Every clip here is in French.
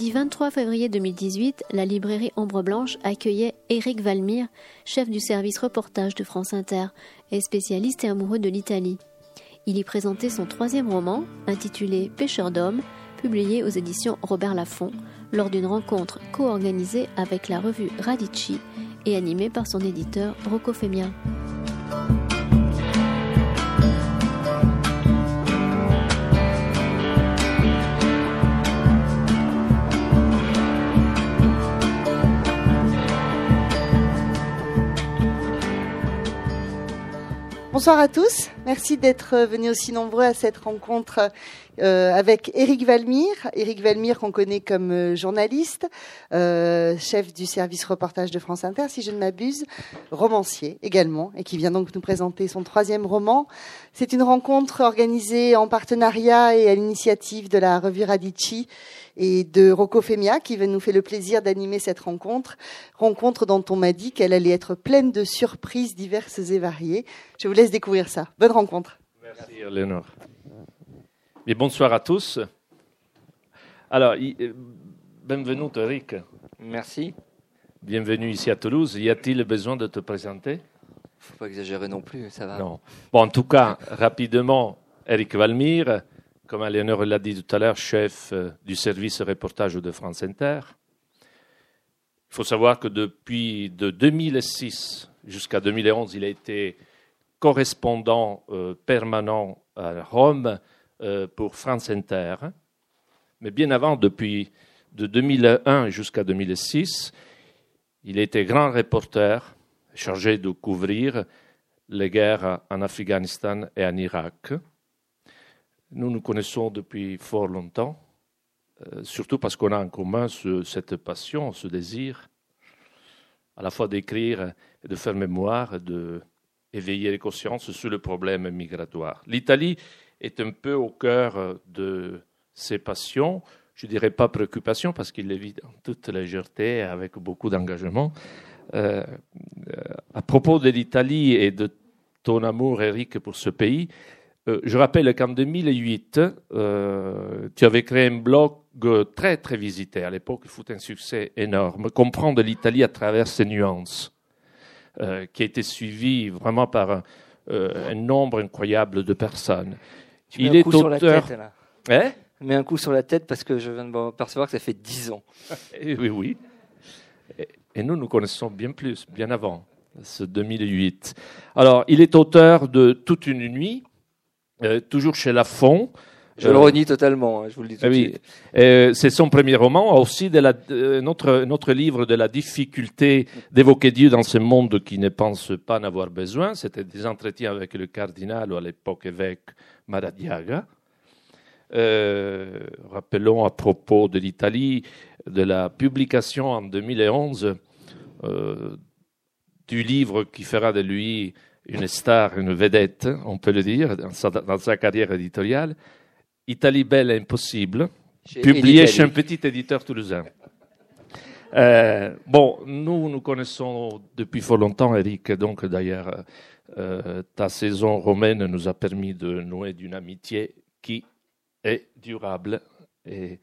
Vendredi 23 février 2018, la librairie Ombre Blanche accueillait Éric Valmire, chef du service reportage de France Inter et spécialiste et amoureux de l'Italie. Il y présentait son troisième roman, intitulé Pêcheur d'hommes, publié aux éditions Robert Laffont, lors d'une rencontre co-organisée avec la revue Radici et animée par son éditeur Rocco Femia. Bonsoir à tous. Merci d'être venus aussi nombreux à cette rencontre euh, avec Éric Valmire. Éric Valmire qu'on connaît comme euh, journaliste, euh, chef du service reportage de France Inter, si je ne m'abuse, romancier également, et qui vient donc nous présenter son troisième roman. C'est une rencontre organisée en partenariat et à l'initiative de la revue Radici et de Rocco Femia qui nous fait le plaisir d'animer cette rencontre. Rencontre dont on m'a dit qu'elle allait être pleine de surprises diverses et variées. Je vous laisse découvrir ça. Bonne rencontre. Merci, Léonore. Et bonsoir à tous. Alors, euh, bienvenue, Eric. Merci. Bienvenue ici à Toulouse. Y a-t-il besoin de te présenter? Faut pas exagérer non plus, ça va. Non. Bon, en tout cas, rapidement, Eric Valmire, comme Léonore l'a dit tout à l'heure, chef euh, du service reportage de France Inter. Il faut savoir que depuis de 2006 jusqu'à 2011, il a été correspondant euh, permanent à Rome euh, pour France Inter. Mais bien avant, depuis de 2001 jusqu'à 2006, il était grand reporter chargé de couvrir les guerres en Afghanistan et en Irak. Nous nous connaissons depuis fort longtemps, euh, surtout parce qu'on a en commun cette passion, ce désir, à la fois d'écrire et de faire mémoire, de éveiller les consciences sur le problème migratoire. L'Italie est un peu au cœur de ces passions, je ne dirais pas préoccupation, parce qu'il est vit en toute légèreté, avec beaucoup d'engagement. Euh, euh, à propos de l'Italie et de ton amour, Eric, pour ce pays, euh, je rappelle qu'en 2008, euh, tu avais créé un blog très très visité. À l'époque, il fut un succès énorme. Comprendre l'Italie à travers ses nuances, euh, qui a été suivi vraiment par un, nombre incroyable de personnes. Tu il est auteur. Sur la tête, là. Hein? Mets un coup sur la tête parce que je viens de m'apercevoir que ça fait dix ans. oui, oui. Et nous, nous connaissons bien plus, bien avant, ce 2008. Alors, il est auteur de Toute une nuit, euh, toujours chez Lafon. Je le euh, renie totalement, hein, je vous le dis tout de suite. Euh, c'est son premier roman, aussi de la, notre, notre livre de la difficulté d'évoquer Dieu dans ce monde qui ne pense pas n'avoir besoin. C'était des entretiens avec le cardinal ou à l'époque évêque Maradiaga. rappelons à propos de l'Italie, de la publication en 2011 du livre qui fera de lui une star, une vedette, on peut le dire, dans sa, carrière éditoriale. Italie belle et impossible, publié chez un petit éditeur toulousain. Euh, bon, nous nous connaissons depuis fort longtemps, Eric. Donc, d'ailleurs, euh, ta saison romaine nous a permis de nouer d'une amitié qui est durable et,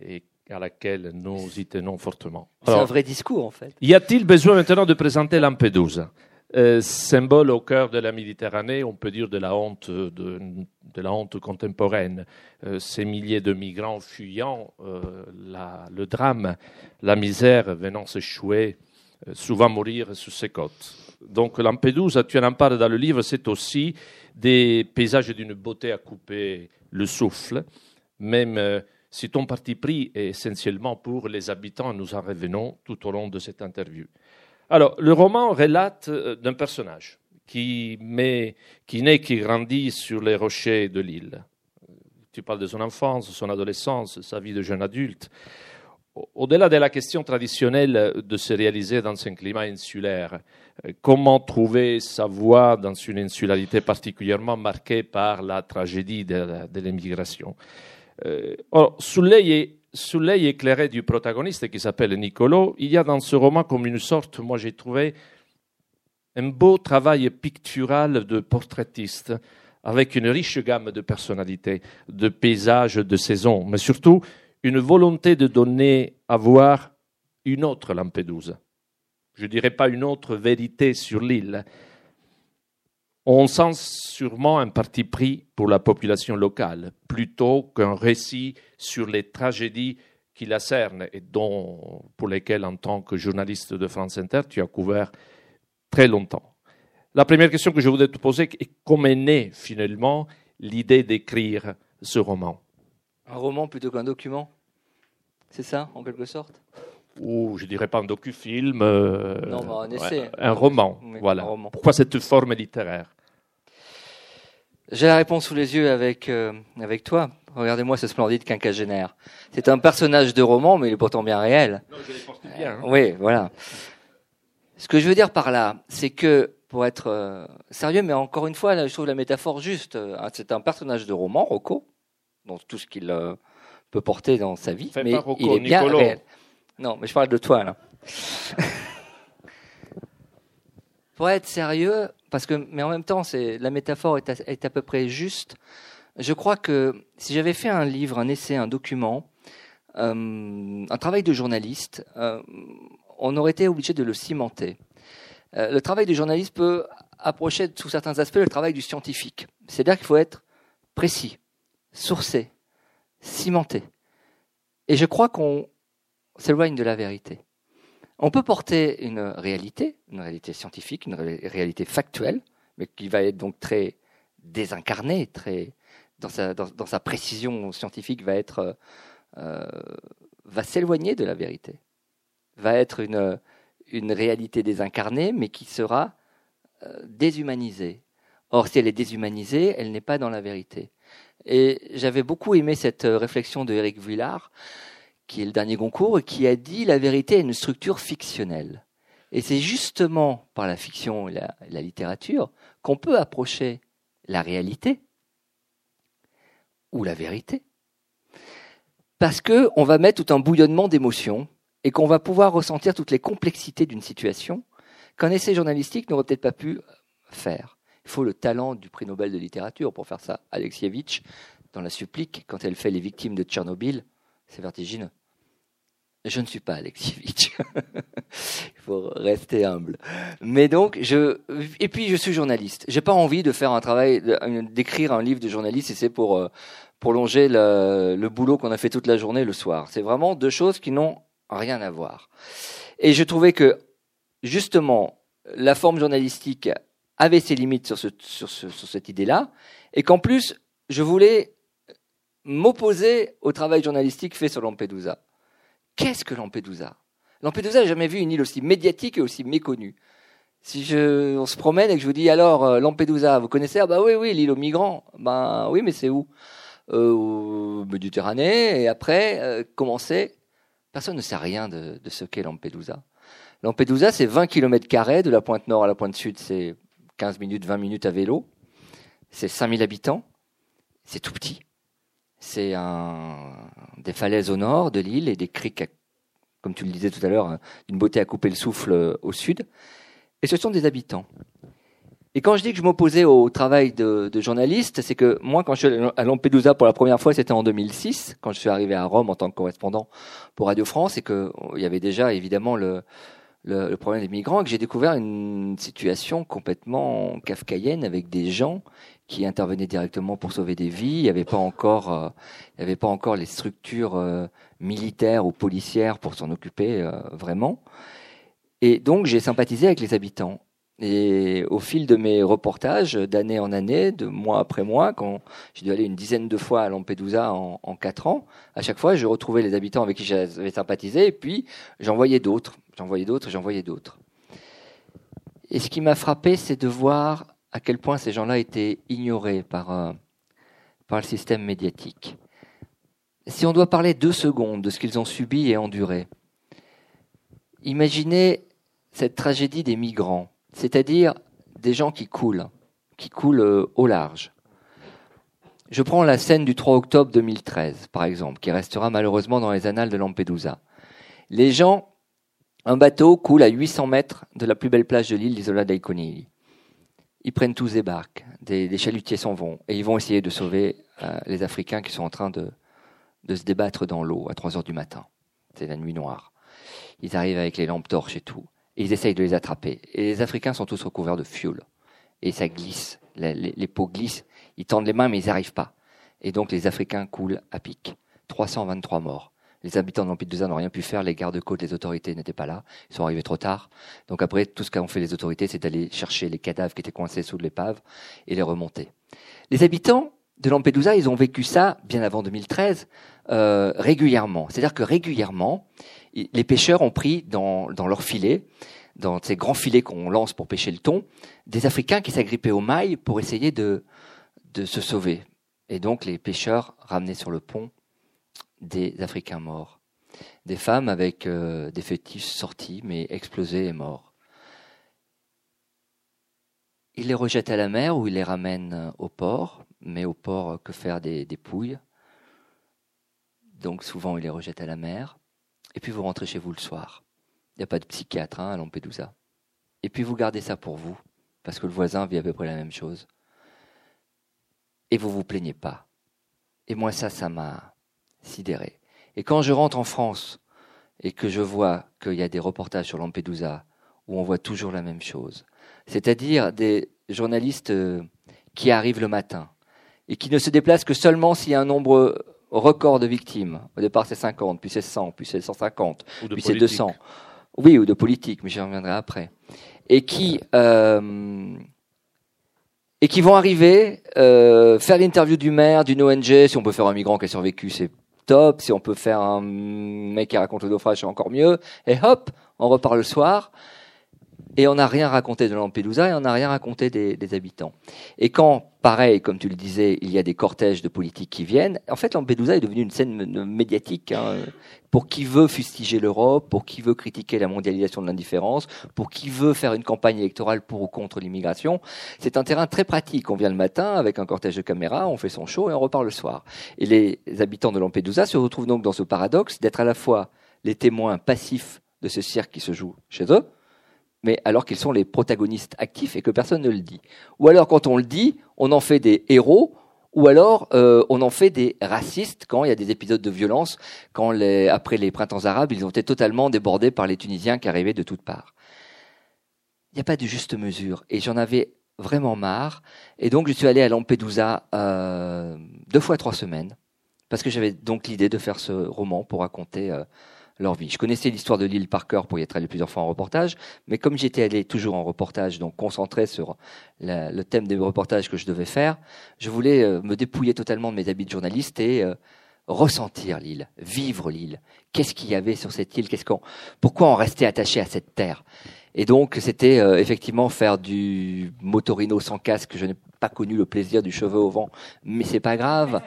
et à laquelle nous y tenons fortement. C'est un vrai discours, en fait. Y a-t-il besoin maintenant de présenter Lampedusa? Euh, symbole au cœur de la Méditerranée, on peut dire de la honte, de, la honte contemporaine. Euh, ces milliers de migrants fuyant euh, le drame, la misère venant s'échouer, souvent mourir sous ses côtes. Donc Lampedusa, tu en parles dans le livre, c'est aussi des paysages d'une beauté à couper le souffle, même si ton parti pris est essentiellement pour les habitants, nous en revenons tout au long de cette interview. Alors, le roman relate euh, d'un personnage qui, naît, qui grandit sur les rochers de l'île. Tu parles de son enfance, son adolescence, sa vie de jeune adulte. Au-delà de la question traditionnelle de se réaliser dans un climat insulaire, euh, comment trouver sa voie dans une insularité particulièrement marquée par la tragédie de, l'émigration? Euh, Sous l'œil sous l'œil éclairé du protagoniste qui s'appelle Nicolo, il y a dans ce roman comme une sorte, moi j'ai trouvé, un beau travail pictural de portraitiste, avec une riche gamme de personnalités, de paysages, de saisons, mais surtout une volonté de donner à voir une autre Lampedusa. Je ne dirais pas une autre vérité sur l'île. On sent sûrement un parti pris pour la population locale, plutôt qu'un récit sur les tragédies qui la cernent et dont, pour lesquelles, en tant que journaliste de France Inter, tu as couvert très longtemps. La première question que je voudrais te poser est comment est née finalement l'idée d'écrire ce roman? Un roman plutôt qu'un document? C'est ça, en quelque sorte? Ou je dirais pas un docufilm. Euh, non, un essai. un roman, voilà. Pourquoi cette forme littéraire? J'ai la réponse sous les yeux avec, euh, avec toi. Regardez-moi ce splendide quinquagénaire. C'est un personnage de roman, mais il est pourtant bien réel. Non, je l'ai bien. Hein. oui, voilà. Ce que je veux dire par là, c'est que pour être euh, sérieux, mais encore une fois, je trouve la métaphore juste. Euh, c'est un personnage de roman, Rocco, dans tout ce qu'il euh, peut porter dans sa vie, mais il est bien réel. Non, mais je parle de toi là. pour être sérieux, parce que, mais en même temps, c'est la métaphore est à, peu près juste. Je crois que si j'avais fait un livre, un essai, un document, un travail de journaliste, on aurait été obligé de le cimenter. Euh, le travail du journaliste peut approcher sous certains aspects le travail du scientifique. C'est-à-dire qu'il faut être précis, sourcé, cimenté. Et je crois qu'on s'éloigne de la vérité. On peut porter une réalité, une réalité scientifique, une réalité factuelle, mais qui va être donc très désincarnée, très dans sa, dans, sa précision scientifique va être euh, va s'éloigner de la vérité, va être une une réalité désincarnée, mais qui sera euh, déshumanisée. Or, si elle est déshumanisée, elle n'est pas dans la vérité. Et j'avais beaucoup aimé cette euh, réflexion de Éric Vuillard, qui est le dernier Goncourt, et qui a dit la vérité est une structure fictionnelle. Et c'est justement par la fiction et la, la littérature qu'on peut approcher la réalité ou la vérité. Parce qu'on va mettre tout un bouillonnement d'émotions et qu'on va pouvoir ressentir toutes les complexités d'une situation qu'un essai journalistique n'aurait peut-être pas pu faire. Il faut le talent du prix Nobel de littérature pour faire ça. Alexievitch, dans La Supplique, quand elle fait les victimes de Tchernobyl, c'est vertigineux. Je ne suis pas Alexievitch. Il faut rester humble. Mais donc, je, et puis je suis journaliste. J'ai pas envie de faire un travail, d'écrire un livre de journaliste et c'est pour euh, prolonger le, boulot qu'on a fait toute la journée le soir. C'est vraiment deux choses qui n'ont rien à voir. Et je trouvais que, justement, la forme journalistique avait ses limites sur, sur, sur cette idée-là, et qu'en plus, je voulais m'opposer au travail journalistique fait sur Lampedusa. Qu'est-ce que Lampedusa? Lampedusa, j'ai jamais vu une île aussi médiatique et aussi méconnue. Si je, on se promène et que je vous dis alors euh, Lampedusa, vous connaissez? Ah bah oui, oui, l'île aux migrants. Ben oui, mais c'est où? Euh, Méditerranée. Et après, euh, comment c'est? Personne ne sait rien de, ce qu'est Lampedusa. Lampedusa, c'est 20 km de la pointe nord à la pointe sud, c'est 15 minutes, 20 minutes à vélo. C'est 5000 habitants. C'est tout petit. C'est des falaises au nord de l'île et des criques, comme tu le disais tout à l'heure, d'une beauté à couper le souffle euh, au sud. Et ce sont des habitants. Et quand je dis que je m'opposais au travail de, journaliste, c'est que moi, quand je suis à Lampedusa pour la première fois, c'était en 2006, quand je suis arrivé à Rome en tant que correspondant pour Radio France, et qu'il y avait déjà évidemment le, le, le, problème des migrants, et que j'ai découvert une situation complètement kafkaïenne avec des gens qui intervenaient directement pour sauver des vies. Il n'y avait pas encore, euh, avait pas encore les structures euh, militaires ou policières pour s'en occuper euh, vraiment. Et donc j'ai sympathisé avec les habitants. Et au fil de mes reportages, d'année en année, de mois après mois, quand j'ai dû aller une dizaine de fois à Lampedusa en, en quatre ans, à chaque fois, je retrouvais les habitants avec qui j'avais sympathisé, et puis j'en voyais d'autres, j'en voyais d'autres, j'en voyais d'autres. Et ce qui m'a frappé, c'est de voir à quel point ces gens-là étaient ignorés par, euh, par le système médiatique. Si on doit parler deux secondes de ce qu'ils ont subi et enduré, imaginez cette tragédie des migrants c'est-à-dire des gens qui coulent, qui coulent euh, au large. Je prends la scène du 3 octobre 2013, par exemple, qui restera malheureusement dans les annales de Lampedusa. Les gens, un bateau coule à 800 mètres de la plus belle plage de l'île, l'Isola dei Conigli. Ils prennent tous des barques, des, chalutiers s'en vont, et ils vont essayer de sauver euh, les Africains qui sont en train de, de se débattre dans l'eau à 3 heures du matin. C'est la nuit noire. Ils arrivent avec les lampes torches et tout, et ils essayent de les attraper. Et les Africains sont tous recouverts de fioul, et ça glisse, les, les, peaux glissent, ils tendent les mains mais ils n'y arrivent pas. Et donc les Africains coulent à pic. 323 morts. Les habitants de Lampedusa n'ont rien pu faire, les gardes-côtes, les autorités n'étaient pas là, ils sont arrivés trop tard. Donc après, tout ce qu'ont fait les autorités, c'est d'aller chercher les cadavres qui étaient coincés sous l'épave et les remonter. Les habitants de Lampedusa, ils ont vécu ça bien avant 2013 euh, régulièrement. C'est-à-dire que régulièrement, les pêcheurs ont pris dans, dans leurs filets, dans ces grands filets qu'on lance pour pêcher le thon, des Africains qui s'agrippaient aux mailles pour essayer de, de se sauver. Et donc les pêcheurs ramenaient sur le pont des Africains morts. Des femmes avec euh, des fœtus sortis, mais explosés et morts. Ils les rejettent à la mer ou ils les ramènent au port, mais au port, que faire des, pouilles Donc souvent, ils les rejettent à la mer. Et puis vous rentrez chez vous le soir. Il n'y a pas de psychiatre hein, à Lampedusa. Et puis vous gardez ça pour vous, parce que le voisin vit à peu près la même chose. Et vous vous plaignez pas. Et moi, ça, ça m'a sidéré. Et quand je rentre en France et que je vois qu'il y a des reportages sur Lampedusa où on voit toujours la même chose, c'est-à-dire des journalistes euh, qui arrivent le matin et qui ne se déplacent que seulement s'il y a un nombre record de victimes. Au départ, c'est 50, puis c'est 100, puis c'est 150, puis c'est 200. Oui, ou de politique, mais j'y reviendrai après. Et qui euh, et qui vont arriver euh, faire l'interview du maire, d'une ONG. Si on peut faire un migrant qui a survécu, c'est top. Si on peut faire un mec qui raconte le naufrage, c'est encore mieux. Et hop, on repart le soir. Et on n'a rien raconté de Lampedusa et on n'a rien raconté des, habitants. Et quand, pareil, comme tu le disais, il y a des cortèges de politiques qui viennent, en fait, Lampedusa est devenue une scène médiatique hein, pour qui veut fustiger l'Europe, pour qui veut critiquer la mondialisation de l'indifférence, pour qui veut faire une campagne électorale pour ou contre l'immigration. C'est un terrain très pratique. On vient le matin avec un cortège de caméras, on fait son show et on repart le soir. Et les habitants de Lampedusa se retrouvent donc dans ce paradoxe d'être à la fois les témoins passifs de ce cirque qui se joue chez eux, mais alors qu'ils sont les protagonistes actifs et que personne ne le dit. Ou alors quand on le dit, on en fait des héros, ou alors euh, on en fait des racistes quand il y a des épisodes de violence, quand après les printemps arabes, ils ont été totalement débordés par les Tunisiens qui arrivaient de toutes parts. Il n'y a pas de juste mesure, et j'en avais vraiment marre, et donc je suis allé à Lampedusa euh, deux fois trois semaines, parce que j'avais donc l'idée de faire ce roman pour raconter euh, leur vie. Je connaissais l'histoire de l'île par cœur pour y être allé plusieurs fois en reportage, mais comme j'étais allé toujours en reportage, donc concentré sur le thème des reportages que je devais faire, je voulais euh, me dépouiller totalement de mes habits de journaliste et euh, ressentir l'île, vivre l'île. Qu'est-ce qu'il y avait sur cette île? Qu'est-ce qu'on Pourquoi on restait attaché à cette terre? Et donc c'était euh, effectivement faire du motorino sans casque. Je n'ai pas connu le plaisir du cheveu au vent, mais c'est pas grave.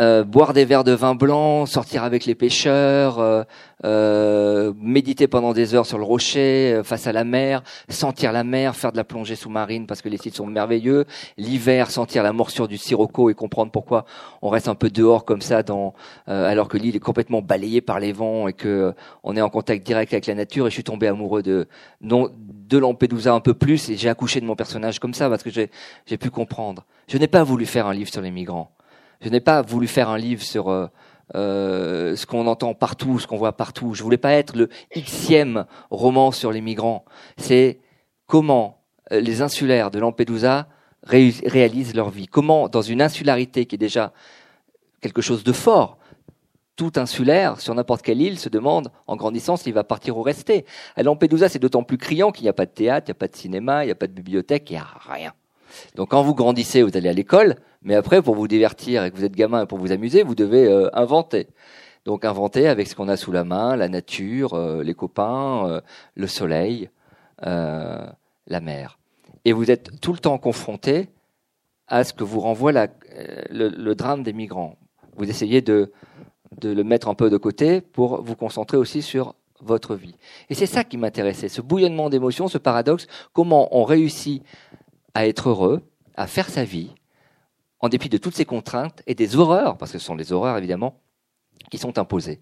Euh, boire des verres de vin blanc, sortir avec les pêcheurs, euh, euh, méditer pendant des heures sur le rocher face à la mer, sentir la mer, faire de la plongée sous-marine parce que les sites sont merveilleux. L'hiver, sentir la morsure du sirocco et comprendre pourquoi on reste un peu dehors comme ça, dans, alors que l'île est complètement balayée par les vents et que on est en contact direct avec la nature. Et je suis tombé amoureux de non de Lampedusa un peu plus et j'ai accouché de mon personnage comme ça parce que j'ai pu comprendre. Je n'ai pas voulu faire un livre sur les migrants. Je n'ai pas voulu faire un livre sur euh, euh, ce qu'on entend partout, ce qu'on voit partout. Je voulais pas être le xème roman sur les migrants. C'est comment euh, les insulaires de Lampedusa réalisent leur vie. Comment, dans une insularité qui est déjà quelque chose de fort, tout insulaire sur n'importe quelle île se demande en grandissant s'il va partir ou rester. À Lampedusa, c'est d'autant plus criant qu'il n'y a pas de théâtre, il n'y a pas de cinéma, il n'y a pas de bibliothèque, il n'y a rien. Donc quand vous grandissez, vous allez à l'école, mais après, pour vous divertir et que vous êtes gamin et pour vous amuser, vous devez euh, inventer. Donc inventer avec ce qu'on a sous la main, la nature, euh, les copains, euh, le soleil, la mer. Et vous êtes tout le temps confronté à ce que vous renvoie le, drame des migrants. Vous essayez de le mettre un peu de côté pour vous concentrer aussi sur votre vie. Et c'est ça qui m'intéressait, ce bouillonnement d'émotions, ce paradoxe, comment on réussit à être heureux, à faire sa vie, en dépit de toutes ces contraintes et des horreurs, parce que ce sont les horreurs évidemment, qui sont imposées.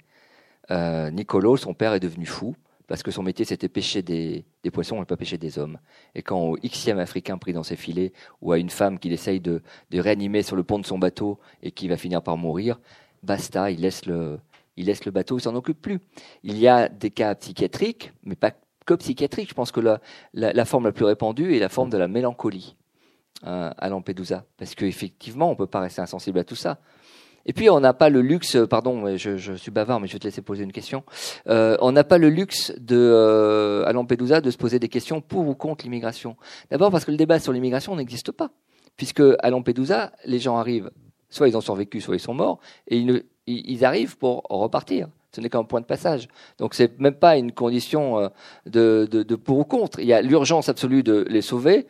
Euh, Nicolo, son père, est devenu fou parce que son métier c'était pêcher des, des poissons et pas pêcher des hommes. Et quand au Xème Africain pris dans ses filets, ou à une femme qu'il essaye de, de réanimer sur le pont de son bateau et qui va finir par mourir, basta, il laisse le, il laisse le bateau, il s'en occupe plus. Il y a des cas psychiatriques, mais pas que psychiatriques. Je pense que la, la, la forme la plus répandue est la forme de la mélancolie euh, à Lampedusa, parce qu'effectivement, on peut pas rester insensible à tout ça. Et puis on n'a pas le luxe, pardon, je, je, suis bavard, mais je vais te laisser poser une question. Euh, on n'a pas le luxe de, euh, à Lampedusa de se poser des questions pour ou contre l'immigration. D'abord parce que le débat sur l'immigration n'existe pas, puisque à Lampedusa, les gens arrivent, soit ils ont survécu, soit ils sont morts, et ils, ils arrivent pour repartir. Ce n'est qu'un point de passage. Donc c'est même pas une condition euh, de, de, de pour ou contre. Il y a l'urgence absolue de les sauver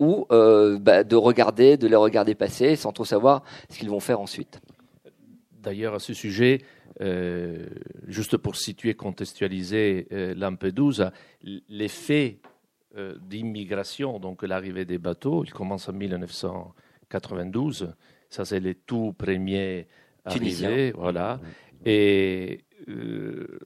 ou euh, bah, de regarder, de les regarder passer sans trop savoir ce qu'ils vont faire ensuite. D'ailleurs, à ce sujet, euh, juste pour situer, contextualiser euh, Lampedusa, l'effet d'immigration, donc l'arrivée des bateaux, il commence en 1992. Ça, c'est les tout premiers arrivés. Voilà. Et euh,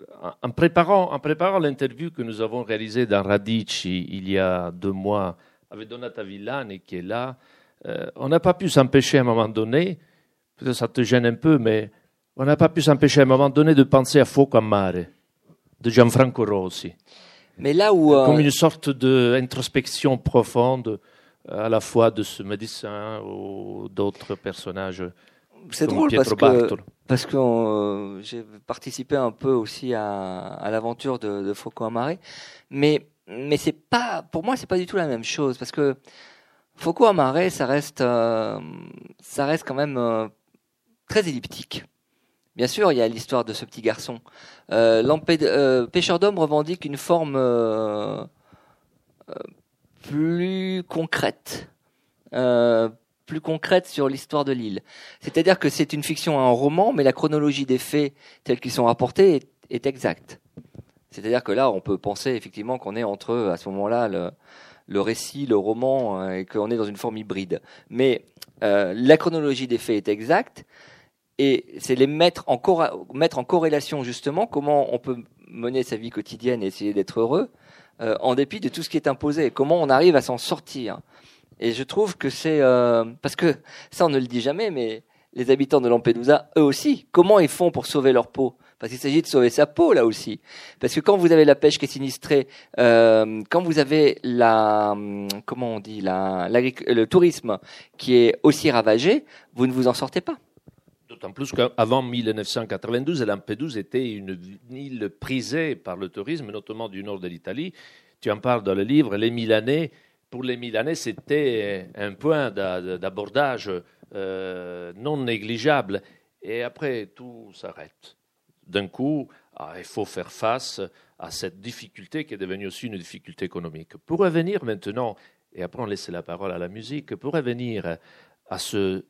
en préparant, en préparant l'interview que nous avons réalisée dans Radici il y a deux mois avec Donata Villani qui est là, euh, on n'a pas pu s'empêcher à un moment donné peut-être ça te gêne un peu, mais on n'a pas pu s'empêcher à un moment donné de penser à Fuoco a Mare, de Gianfranco Rossi. Mais là où. Euh... Comme une sorte d'introspection profonde, à la fois de ce médecin ou d'autres personnages. C'est drôle Pietro parce Bartolo. Parce que euh, j'ai participé un peu aussi à, à l'aventure de, de Fuoco a Mare, mais, mais c'est pas, pour moi, c'est pas du tout la même chose parce que Fuoco a Mare, ça reste, euh, ça reste quand même euh, très elliptique. Bien sûr, il y a l'histoire de ce petit garçon. Euh, euh, Pêcheur d'hommes revendique une forme euh, plus concrète, plus concrète sur l'histoire de l'île. C'est-à-dire que c'est une fiction, un roman, mais la chronologie des faits tels qu'ils sont rapportés est, est exacte. C'est-à-dire que là, on peut penser effectivement qu'on est entre, à ce moment-là, le, le récit, le roman, et qu'on est dans une forme hybride. Mais la chronologie des faits est exacte et c'est les mettre en, mettre en corrélation justement comment on peut mener sa vie quotidienne et essayer d'être heureux euh, en dépit de tout ce qui est imposé, comment on arrive à s'en sortir. Et je trouve que c'est euh, parce que ça on ne le dit jamais, mais les habitants de Lampedusa, eux aussi, comment ils font pour sauver leur peau? Parce qu'il s'agit de sauver sa peau là aussi. Parce que quand vous avez la pêche qui est sinistrée, euh, quand vous avez la comment on dit la, le tourisme qui est aussi ravagé, vous ne vous en sortez pas. D'autant plus qu'avant 1992, Lampedusa était une île prisée par le tourisme, notamment du nord de l'Italie. Tu en parles dans le livre, les Milanais, pour les Milanais, c'était un point d'abordage euh, non négligeable. Et après, tout s'arrête. D'un coup, ah, il faut faire face à cette difficulté qui est devenue aussi une difficulté économique. Pour revenir maintenant, et après on laisse la parole à la musique, pour revenir à, ce,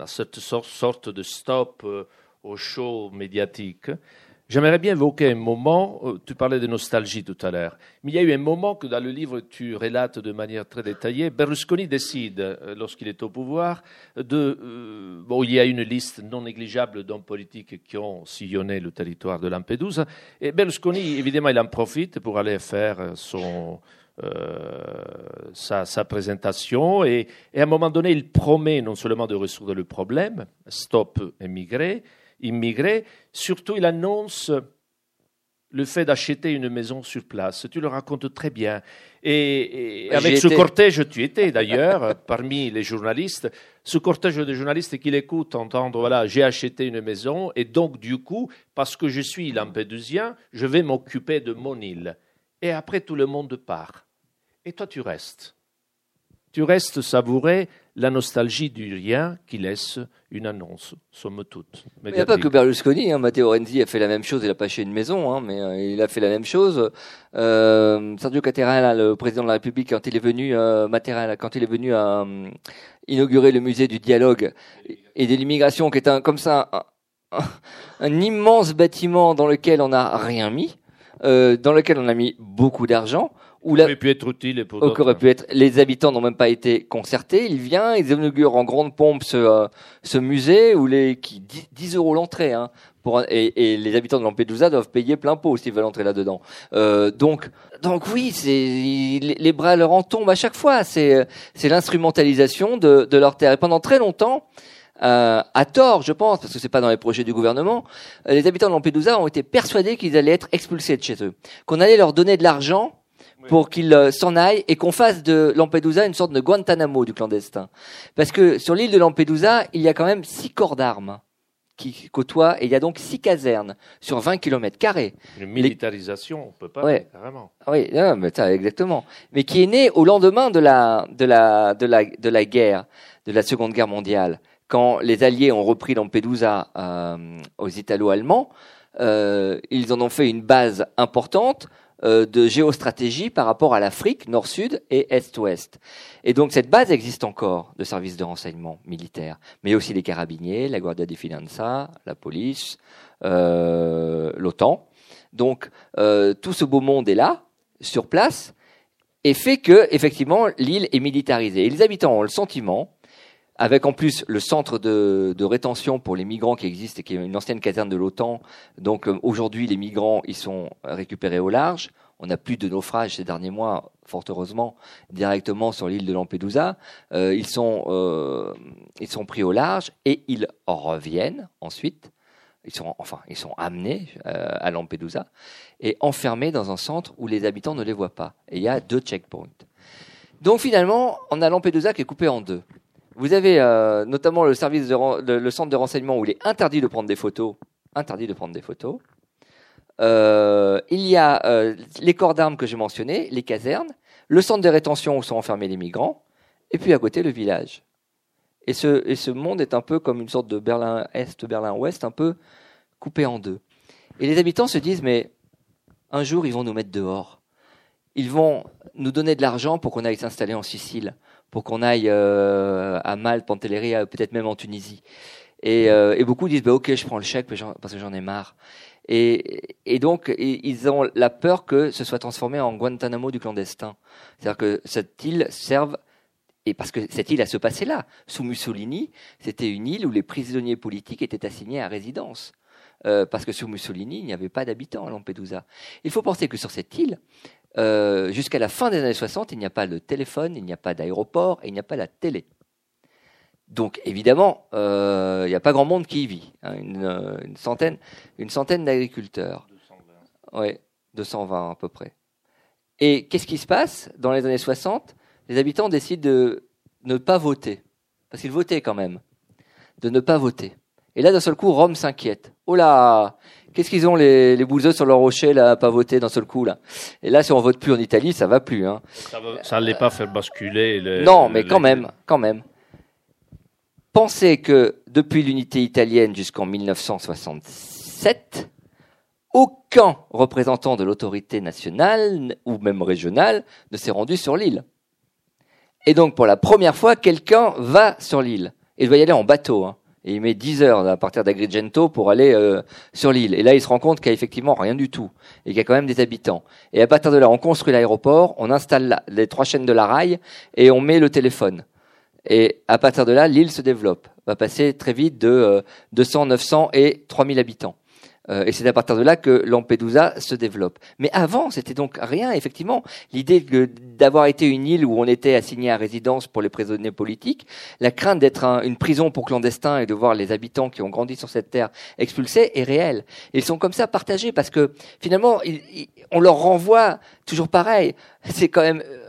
à cette sorte de stop euh, au show médiatique. J'aimerais bien évoquer un moment, euh, tu parlais de nostalgie tout à l'heure, mais il y a eu un moment que dans le livre tu relates de manière très détaillée. Berlusconi décide, euh, lorsqu'il est au pouvoir, de. bon, il y a une liste non négligeable d'hommes politiques qui ont sillonné le territoire de Lampedusa, et Berlusconi, évidemment, il en profite pour aller faire son, euh, sa, présentation et, et, à un moment donné, il promet non seulement de résoudre le problème, stop immigrer, immigrer, surtout il annonce le fait d'acheter une maison sur place. Tu le racontes très bien. Et, et avec ce été. cortège, tu étais d'ailleurs parmi les journalistes, ce cortège de journalistes qui l'écoutent entendre, voilà, j'ai acheté une maison et donc du coup, parce que je suis lampédusien, je vais m'occuper de mon île. Et après, tout le monde part. Et toi, tu restes. Tu restes savourer la nostalgie du rien qui laisse une annonce, somme toute. Il n'y a pas que Berlusconi, hein. Matteo Renzi a fait la même chose, il n'a pas acheté une maison, hein, mais euh, il a fait la même chose. Euh, Sergio Caterella, le président de la République, quand il est venu, euh, quand il est venu euh, inaugurer le musée du dialogue et de l'immigration, qui est un, comme ça un, immense bâtiment dans lequel on n'a rien mis, euh, dans lequel on a mis beaucoup d'argent, Où la... aurait pu être utile pour d'autres. Aurait pu être. Les habitants n'ont même pas été concertés. Il vient, ils inaugurent en grande pompe ce, euh, ce musée où les qui 10, euros l'entrée. Hein, pour, et, et, les habitants de Lampedusa doivent payer plein pot s'ils veulent entrer là-dedans. Euh, donc, donc oui, c'est les, les, bras leur en tombent à chaque fois. C'est c'est l'instrumentalisation de, de leur terre. Et pendant très longtemps, euh, à tort, je pense, parce que c'est pas dans les projets du gouvernement, euh, les habitants de Lampedusa ont été persuadés qu'ils allaient être expulsés de chez eux, qu'on allait leur donner de l'argent pour qu'ils euh, s'en aillent et qu'on fasse de Lampedusa une sorte de Guantanamo du clandestin. Parce que sur l'île de Lampedusa, il y a quand même six corps d'armes qui côtoient, et il y a donc six casernes sur 20 kilomètres carrés. Une militarisation, on peut pas, ouais. carrément. Oui, mais ça, exactement. Mais qui est née au lendemain de la, de la, de la, de la guerre, de la Seconde Guerre mondiale quand les Alliés ont repris Lampedusa euh, aux Italo-Allemands, euh, ils en ont fait une base importante de géostratégie par rapport à l'Afrique, nord-sud et est-ouest. Et donc cette base existe encore de services de renseignement militaire, mais aussi les carabiniers, la Guardia di Finanza, la police, euh, l'OTAN. Donc euh, tout ce beau monde est là, sur place, et fait que effectivement l'île est militarisée. Et les habitants ont le sentiment avec en plus le centre de, de, rétention pour les migrants qui existe et qui est une ancienne caserne de l'OTAN. Donc euh, aujourd'hui, les migrants, ils sont récupérés au large. On n'a plus de naufrages ces derniers mois, fort heureusement, directement sur l'île de Lampedusa. Euh, ils sont euh, ils sont pris au large et ils reviennent ensuite. Ils sont enfin ils sont amenés euh, à Lampedusa et enfermés dans un centre où les habitants ne les voient pas. Et il y a deux checkpoints. Donc finalement, on a Lampedusa qui est coupé en deux. Vous avez euh, notamment le service de le, centre de renseignement où il est interdit de prendre des photos. Interdit de prendre des photos. Euh, il y a euh, les corps d'armes que j'ai mentionnés, les casernes, le centre de rétention où sont enfermés les migrants, et puis à côté le village. Et ce, monde est un peu comme une sorte de Berlin Est, Berlin Ouest, un peu coupé en deux. Et les habitants se disent, mais un jour ils vont nous mettre dehors. Ils vont nous donner de l'argent pour qu'on aille s'installer en Sicile pour qu'on aille euh, à Malte, Pantellerie, peut-être même en Tunisie. Et, euh, et beaucoup disent bah, ok, je prends le chèque parce que j'en ai marre. Et, et donc ils ont la peur que ce soit transformé en Guantanamo du clandestin, c'est-à-dire que cette île serve et parce que cette île a se passé là. Sous Mussolini, c'était une île où les prisonniers politiques étaient assignés à résidence. Euh, parce que sous Mussolini, il n'y avait pas d'habitants à Lampedusa. Il faut penser que sur cette île, euh, jusqu'à la fin des années 60, il n'y a pas de téléphone, il n'y a pas d'aéroport et il n'y a pas la télé. Donc évidemment, euh, il n'y a pas grand monde qui y vit. Hein, une, une, centaine, une centaine d'agriculteurs. 220. Oui, 220 à peu près. Et qu'est-ce qui se passe dans les années 60 Les habitants décident de ne pas voter, parce qu'ils votaient quand même, de ne pas voter. Et là, d'un seul coup, Rome s'inquiète. Oh là, Qu'est-ce qu'ils ont les, les bouseux sur leur rocher là, pas voter d'un seul coup là? Et là, si on vote plus en Italie, ça va plus. Hein. Ça n'allait pas faire basculer. Le, non, mais quand même, quand même. Pensez que depuis l'unité italienne jusqu'en 1967, aucun représentant de l'autorité nationale ou même régionale ne s'est rendu sur l'île. Et donc, pour la première fois, quelqu'un va sur l'île. Et il doit y aller en bateau. Hein et il met 10 heures à partir d'Agrigento pour aller euh, sur l'île. Et là, il se rend compte qu'il n'y a effectivement rien du tout et qu'il y a quand même des habitants. Et à partir de là, on construit l'aéroport, on installe les trois chaînes de la rail et on met le téléphone. Et à partir de là, l'île se développe, va passer très vite de 200, euh, 900 et 3000 habitants. Euh, et c'est à partir de là que Lampedusa se développe. Mais avant, c'était donc rien. Effectivement, l'idée d'avoir été une île où on était assigné à résidence pour les prisonniers politiques, la crainte d'être une prison pour clandestins et de voir les habitants qui ont grandi sur cette terre expulsés est réelle. ils sont comme ça partagés parce que finalement, on leur renvoie toujours pareil. C'est quand même euh,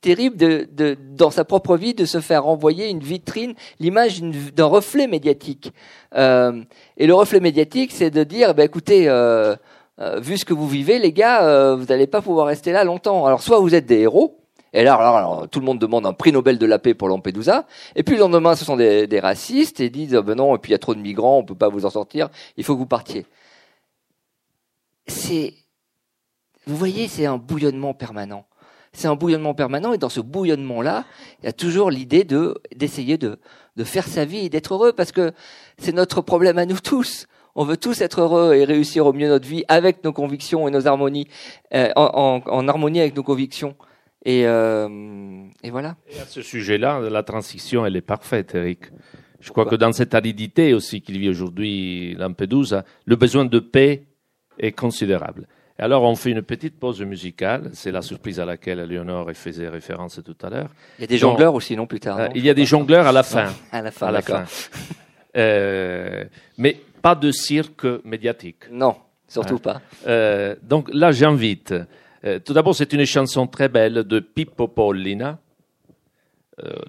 terrible de, dans sa propre vie de se faire renvoyer une vitrine, l'image d'un reflet médiatique. Euh, et le reflet médiatique, c'est de dire, bah, écoutez, euh, euh, vu ce que vous vivez, les gars, vous n'allez pas pouvoir rester là longtemps. Alors soit vous êtes des héros, et là, alors, tout le monde demande un prix Nobel de la paix pour Lampedusa. Et puis le lendemain, ce sont des, des racistes et disent, ben non, et puis il y a trop de migrants, on peut pas vous en sortir, il faut que vous partiez. C'est, vous voyez, c'est un bouillonnement permanent c'est un bouillonnement permanent et dans ce bouillonnement-là, il y a toujours l'idée de d'essayer de, de faire sa vie et d'être heureux parce que c'est notre problème à nous tous. On veut tous être heureux et réussir au mieux notre vie avec nos convictions et nos harmonies, euh, en, en, en, harmonie avec nos convictions. Et, euh, et voilà. Et à ce sujet-là, la transition, elle est parfaite, Eric. Je crois que dans cette aridité aussi qu'il vit aujourd'hui Lampedusa, le besoin de paix est considérable. Alors, on fait une petite pause musicale. C'est la surprise à laquelle Léonore faisait référence tout à l'heure. Il y a des jongleurs aussi, non, plus tard euh, Il y a des jongleurs à la fin. à la fin, d'accord. Euh, mais pas de cirque médiatique. Non, surtout hein. pas. Euh, donc là, j'invite. Tout d'abord, c'est une chanson très belle de Pippo Pollina.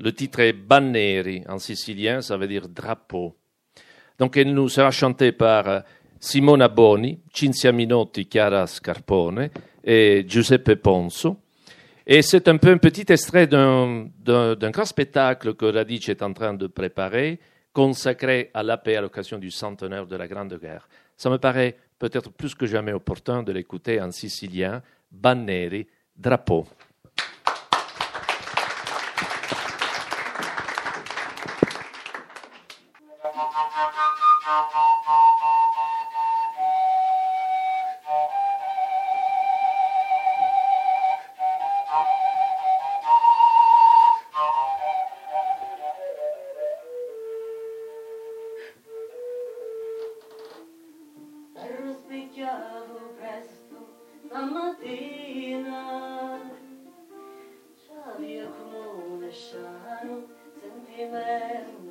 Le titre est Banneri en sicilien, ça veut dire drapeau. Donc elle nous sera chantée par Simona Boni, Cinzia Minotti, Chiara Scarpone et Giuseppe Ponso. Et c'est un peu un petit extrait d'un grand spectacle que Radice est en train de préparer, consacré à la paix à l'occasion du centenaire de la Grande Guerre. Ça me paraît peut-être plus que jamais opportun de l'écouter en sicilien, Banneri, drapeau. المدينة شعبي يكمون الشعر تنفي من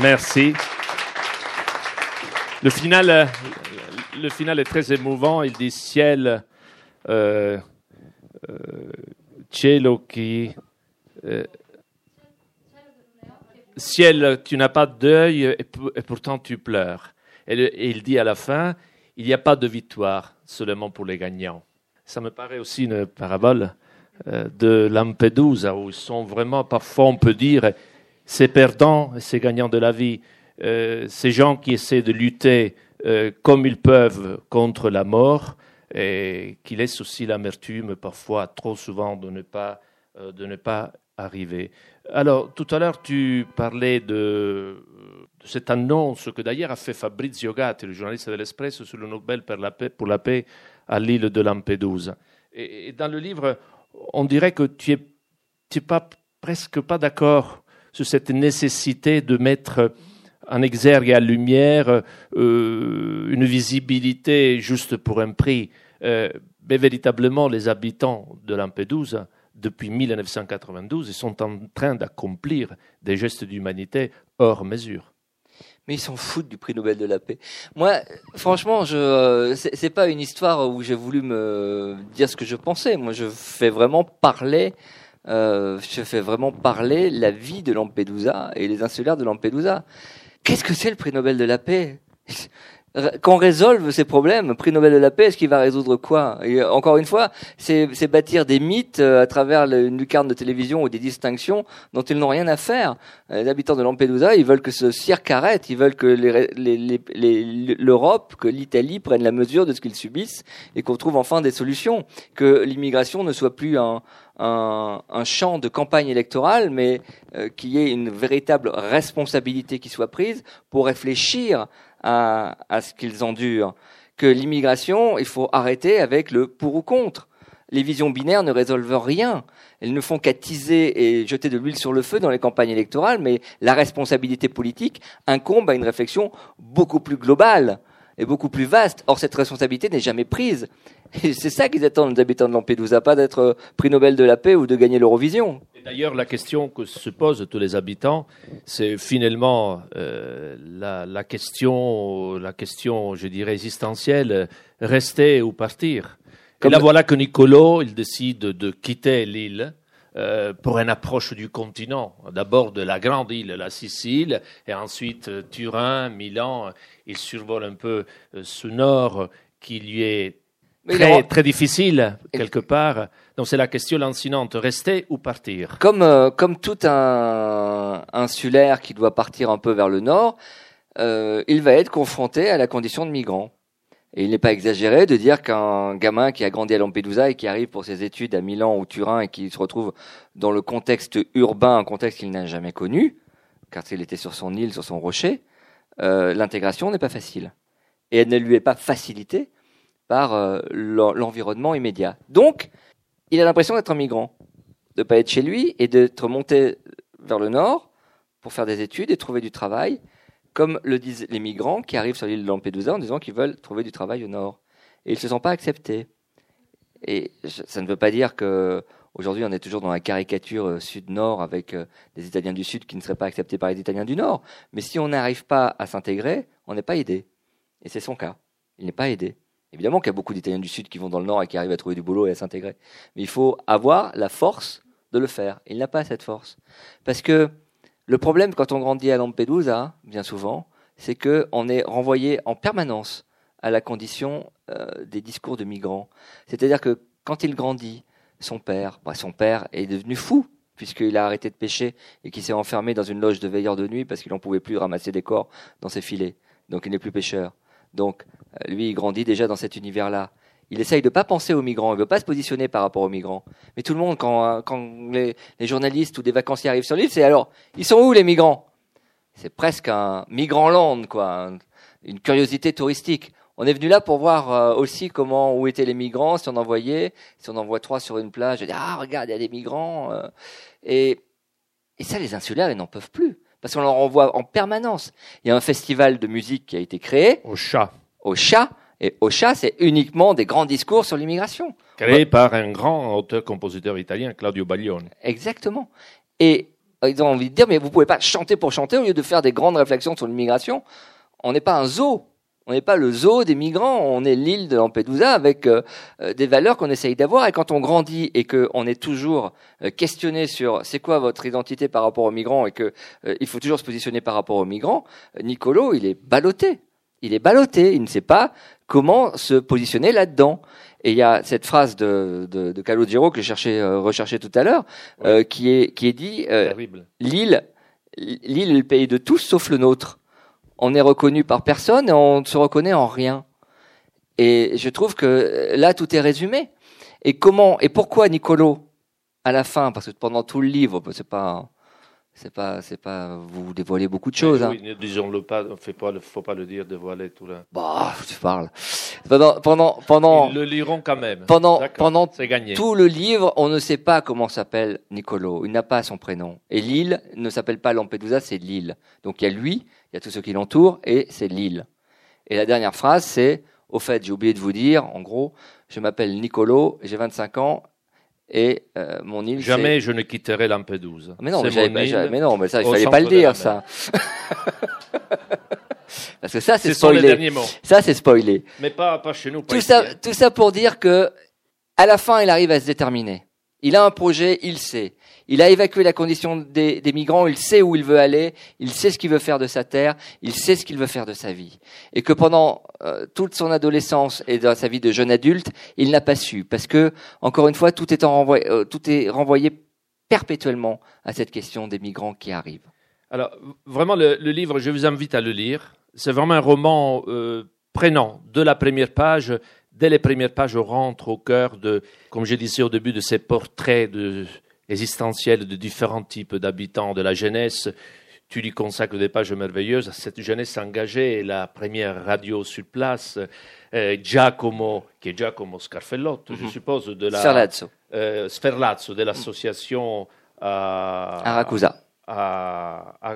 Merci. Le final, euh, le final est très émouvant. Il dit ciel, euh, euh, qui. Euh, ciel, tu n'as pas d'œil et, et, pourtant tu pleures. Et, et, il dit à la fin, il n'y a pas de victoire seulement pour les gagnants. Ça me paraît aussi une parabole de Lampedusa où ils sont vraiment, parfois on peut dire, ces perdants, ces gagnants de la vie, euh, ces gens qui essaient de lutter euh, comme ils peuvent contre la mort et qui laissent aussi l'amertume parfois trop souvent de ne pas, euh, de ne pas arriver. Alors, tout à l'heure, tu parlais de, cette annonce que d'ailleurs a fait Fabrizio Gatti, le journaliste de l'Espresso, sur le Nobel pour la paix, à l'île de Lampedusa. Et, dans le livre, on dirait que tu n'es pas, presque pas d'accord sur cette nécessité de mettre en exergue et à lumière euh, une visibilité juste pour un prix. Euh, mais véritablement, les habitants de Lampedusa, depuis 1992, ils sont en train d'accomplir des gestes d'humanité hors mesure. Mais ils s'en foutent du prix Nobel de la paix. Moi, franchement, je euh, c'est pas une histoire où j'ai voulu me dire ce que je pensais. Moi, je fais vraiment parler, euh, je fais vraiment parler la vie de Lampedusa et les insulaires de Lampedusa. Qu'est-ce que c'est le prix Nobel de la paix? Qu'on résolve ces problèmes. Prix Nobel de la paix, est-ce qu'il va résoudre quoi? Et Encore une fois, c'est bâtir des mythes euh, à travers une lucarne de télévision ou des distinctions dont ils n'ont rien à faire. Euh, les habitants de Lampedusa, ils veulent que ce cirque arrête, ils veulent que l'Europe, que l'Italie prennent la mesure de ce qu'ils subissent et qu'on trouve enfin des solutions, que l'immigration ne soit plus un, un, un, champ de campagne électorale, mais euh, qu'il y ait une véritable responsabilité qui soit prise pour réfléchir à, à ce qu'ils endurent. Que l'immigration, il faut arrêter avec le pour ou contre. Les visions binaires ne résolvent rien. Elles ne font qu'attiser et jeter de l'huile sur le feu dans les campagnes électorales, mais la responsabilité politique incombe à une réflexion beaucoup plus globale et beaucoup plus vaste. Or, cette responsabilité n'est jamais prise. Et c'est ça qu'ils attendent, les habitants de Lampedusa, pas d'être prix Nobel de la paix ou de gagner l'Eurovision. D'ailleurs, la question que se posent tous les habitants, c'est finalement euh, la, la, question, la question, je dirais, existentielle, rester ou partir. Comme Et là, voilà que Nicolo, il décide de quitter l'île euh, pour une approche du continent. D'abord de la grande île, la Sicile, et ensuite euh, Turin, Milan. Il survole un peu euh, ce nord qui lui est très, très difficile, quelque part. Donc c'est la question lancinante, rester ou partir? Comme, euh, comme tout un insulaire qui doit partir un peu vers le nord, euh, il va être confronté à la condition de migrant. Et il n'est pas exagéré de dire qu'un gamin qui a grandi à Lampedusa et qui arrive pour ses études à Milan ou Turin et qui se retrouve dans le contexte urbain, un contexte qu'il n'a jamais connu, car il était sur son île, sur son rocher, euh, l'intégration n'est pas facile. Et elle ne lui est pas facilitée par euh, l'environnement immédiat. Donc, il a l'impression d'être un migrant, de pas être chez lui et d'être monté vers le nord pour faire des études et trouver du travail, comme le disent les migrants qui arrivent sur l'île de Lampedusa en disant qu'ils veulent trouver du travail au nord. Et ils ne se sont pas acceptés. Et ça ne veut pas dire que aujourd'hui on est toujours dans la caricature euh, sud-nord avec euh, des Italiens du sud qui ne seraient pas acceptés par les Italiens du nord. Mais si on n'arrive pas à s'intégrer, on n'est pas aidé. Et c'est son cas. Il n'est pas aidé. Évidemment qu'il y a beaucoup d'Italiens du Sud qui vont dans le Nord et qui arrivent à trouver du boulot et à s'intégrer. Mais il faut avoir la force de le faire. Il n'a pas cette force. Parce que le problème quand on grandit à Lampedusa, bien souvent, c'est qu'on est renvoyé en permanence à la condition euh, des discours de migrants. C'est-à-dire que quand il grandit, son père, bah, son père est devenu fou puisqu'il a arrêté de pêcher et qu'il s'est enfermé dans une loge de veilleurs de nuit parce qu'il n'en pouvait plus ramasser des corps dans ses filets. Donc il n'est plus pêcheur. Donc, lui, il grandit déjà dans cet univers-là. Il essaye de pas penser aux migrants, il veut pas se positionner par rapport aux migrants. Mais tout le monde, quand, euh, quand les, journalistes ou des vacanciers arrivent sur l'île, c'est alors, ils sont où les migrants? C'est presque un migrant land, quoi, une curiosité touristique. On est venu là pour voir euh, aussi comment où étaient les migrants, si on en voyait, si on en voit trois sur une plage, dit ah regarde il y a des migrants et et ça les insulaires ils n'en peuvent plus parce qu'on leur envoie en permanence. Il y a un festival de musique qui a été créé. Au chat. Au chat. Et au chat, c'est uniquement des grands discours sur l'immigration. Créé par un grand auteur-compositeur italien, Claudio Baglione. Exactement. Et ils ont envie de dire, mais vous pouvez pas chanter pour chanter au lieu de faire des grandes réflexions sur l'immigration. On n'est pas un zoo. On n'est pas le zoo des migrants, on est l'île de Lampedusa avec euh, euh, des valeurs qu'on essaye d'avoir. Et quand on grandit et qu'on est toujours euh, questionné sur c'est quoi votre identité par rapport aux migrants et que il faut toujours se positionner par rapport aux migrants, Nicolo, il est ballotté. Il est ballotté. Il ne sait pas comment se positionner là-dedans. Et il y a cette phrase de, de, de Calogero que je cherchais, recherchais tout à l'heure, qui est qui est dit l'île, l'île est le pays de tous sauf le nôtre on est reconnu par personne et on ne se reconnaît en rien. Et je trouve que là, tout est résumé. Et comment et pourquoi Nicolo à la fin, parce que pendant tout le livre, c'est pas, c'est pas, c'est pas, vous dévoilez beaucoup de choses. hein. Oui, ne disons-le pas, il ne faut pas le dire, dévoiler tout là. Bah, tu parles. Pendant, pendant, pendant, Ils le liront quand même. pendant, pendant gagné. tout le livre, on ne sait pas comment s'appelle Nicolo. Il n'a pas son prénom. Et l'île ne s'appelle pas Lampedusa, c'est l'île. Donc il y a lui, il y a tous ceux qui l'entourent, et c'est l'île. Et la dernière phrase, c'est, au fait, j'ai oublié de vous dire, en gros, je m'appelle Nicolo, j'ai 25 ans, et euh, mon île, Jamais je ne quitterai Lampedusa. Mais non, mais, pas- mais non, mais ça, il fallait pas le dire, ça. Parce que ça, c'est spoilé. Ça, c'est spoilé. Mais pas, pas chez nous. pas Tout ici, ça, hein. tout ça pour dire que, à la fin, il arrive à se déterminer. Il a un projet, il sait. Il a évacué la condition des, migrants, il sait où il veut aller, il sait ce qu'il veut faire de sa terre, il sait ce qu'il veut faire de sa vie. Et que pendant euh, toute son adolescence et dans sa vie de jeune adulte, il n'a pas su. Parce que, encore une fois, tout est, en renvoyé, euh, tout est renvoyé perpétuellement à cette question des migrants qui arrivent. Alors, vraiment, le, le livre, je vous invite à le lire. C'est vraiment un roman euh, prenant de la première page. Dès les premières pages, on rentre au cœur de, comme je disais au début, de ces portraits de, existentiels de différents types d'habitants de la jeunesse. Tu lui consacres des pages merveilleuses à cette jeunesse engagée, la première radio sur place, euh, Giacomo, qui est Giacomo Scarfellotto, je Mhm. suppose, de la Sferlazzo, euh, Sferlazzo, de l'association à, Aracusa, à, à,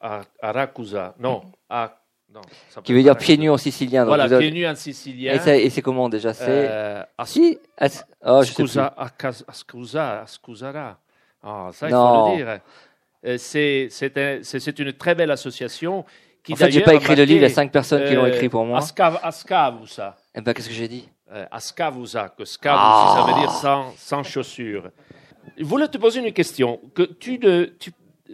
à, à Racusa. Non, à, non, ça qui veut dire pieds nus en sicilien. donc Voilà, avez- pieds nus en sicilien. Et, c'est comment déjà C'est Euh, as- si as- oh, je sais plus. scusa, scusa, scusara. Ah, ça, il Non. faut le dire. Euh, C'est un- une très belle association qui En fait, j'ai pas écrit le livre, il y a marqué, cinq personnes qui l'ont euh, écrit pour moi. Ascav- Ascavusa. Eh ben, qu'est-ce que j'ai dit Euh, Ascavusa, que Ah. ça veut dire sans, sans chaussures. Je voulais te poser une question. Que tu ne tu,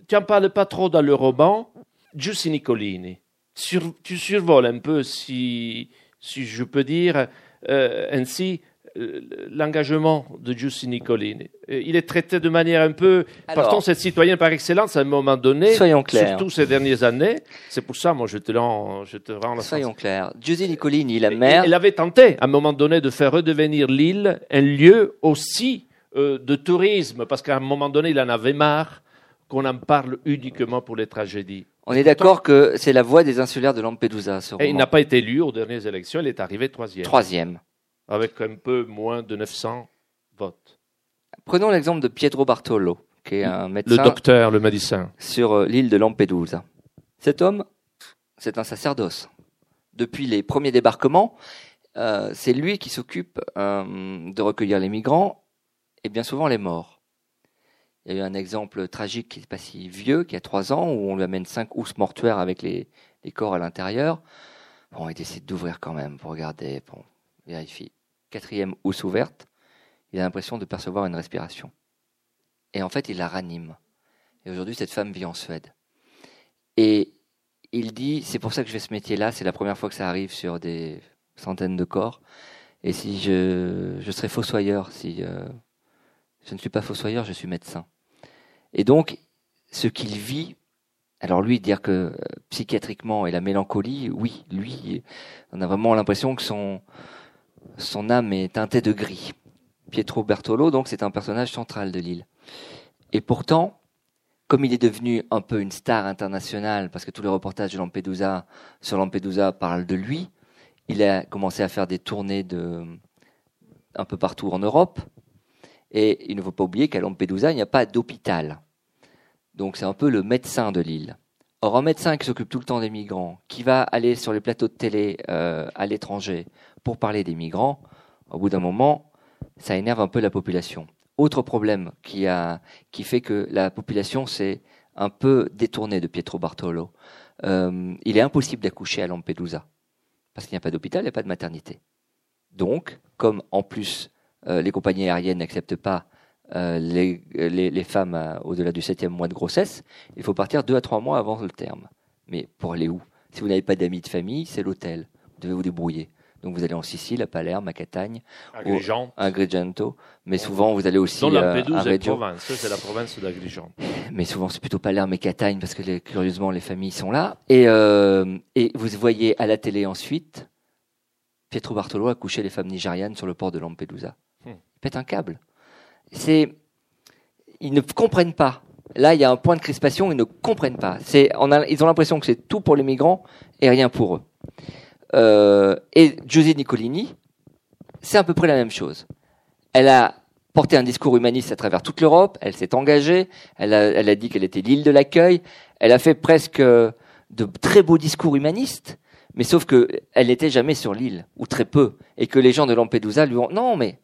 tu en parles pas trop dans le roman. Giussi Nicolini, Sur- tu survoles un peu, si, si je peux dire euh, ainsi, euh, l'engagement de Giussi Nicolini. Euh, Il est traité de manière un peu... Alors. Partons, c'est citoyen par excellence à un moment donné. Soyons clairs. Surtout ces dernières années. C'est pour ça, moi, je te rends, je te rends la Soyons clairs. Giuseppe Nicolini, la mère, Elle avait tenté, à un moment donné, de faire redevenir l'île un lieu aussi euh, de tourisme, parce qu'à un moment donné, il en avait marre qu'on en parle uniquement pour les tragédies. On est d'accord que c'est la voix des insulaires de Lampedusa, ce Et il n'a pas été élu aux dernières élections, il est arrivé troisième, Troisième. avec un peu moins de 900 votes. Prenons l'exemple de Pietro Bartolo, qui est un Le médecin docteur, le médecin. sur euh, l'île de Lampedusa. Cet homme, c'est un sacerdoce. Depuis les premiers débarquements, euh, c'est lui qui s'occupe euh, de recueillir les migrants et bien souvent les morts. Il y a eu un exemple tragique qui n'est pas si vieux, qui a trois ans, où on lui amène cinq housses mortuaires avec les, les corps à l'intérieur. Bon, il décide d'ouvrir quand même pour regarder. Bon, vérifie. Quatrième housse ouverte, il a l'impression de percevoir une respiration. Et en fait, il la ranime. Et aujourd'hui, cette femme vit en Suède. Et il dit, c'est pour ça que je fais ce métier-là, c'est la première fois que ça arrive sur des centaines de corps. Et si je, je serais fossoyeur, si euh, je ne suis pas fossoyeur, je suis médecin. Et donc, ce qu'il vit, alors lui, dire que euh, psychiatriquement et la mélancolie, oui, lui, on a vraiment l'impression que son, son âme est teintée de gris. Pietro Bertolo, donc, c'est un personnage central de l'île. Et pourtant, comme il est devenu un peu une star internationale, parce que tous les reportages de Lampedusa sur Lampedusa parlent de lui, il a commencé à faire des tournées de un peu partout en Europe. Et il ne faut pas oublier qu'à Lampedusa, il n'y a pas d'hôpital. Donc c'est un peu le médecin de l'île. Or, un médecin qui s'occupe tout le temps des migrants, qui va aller sur les plateaux de télé euh, à l'étranger pour parler des migrants, au bout d'un moment, ça énerve un peu la population. Autre problème qui, a, qui fait que la population s'est un peu détournée de Pietro Bartolo. Euh, il est impossible d'accoucher à Lampedusa parce qu'il n'y a pas d'hôpital, il n'y a pas de maternité. Donc, comme en plus euh, les compagnies aériennes n'acceptent pas euh, les, les, les femmes à- au-delà du septième mois de grossesse, il faut partir deux à trois mois avant le terme. Mais pour aller où? Si vous n'avez pas d'amis de famille, c'est l'hôtel. Vous devez vous débrouiller. Donc vous allez en Sicile, à Palerme, à Catagne, à Agrigento, mais souvent vous allez aussi euh, à Reggio. province, c'est la province d'Agrigent. Mais souvent c'est plutôt Palerme et Catagne parce que les- curieusement les familles sont là. Et, euh, et vous voyez à la télé ensuite Pietro Bartolo a couché les femmes nigérianes sur le port de Lampedusa. Hmm. Il pète un câble. C'est ils ne comprennent pas. Là, il y a un point de crispation, ils ne comprennent pas. C'est, on a, ils ont l'impression que c'est tout pour les migrants et rien pour eux. Euh, et Giuseppe Nicolini, c'est à peu près la même chose. Elle a porté un discours humaniste à travers toute l'Europe, elle s'est engagée, elle a, elle a dit qu'elle était l'île de l'accueil, elle a fait presque de très beaux discours humanistes, mais sauf que elle n'était jamais sur l'île, ou très peu, et que les gens de Lampedusa lui ont... Non, mais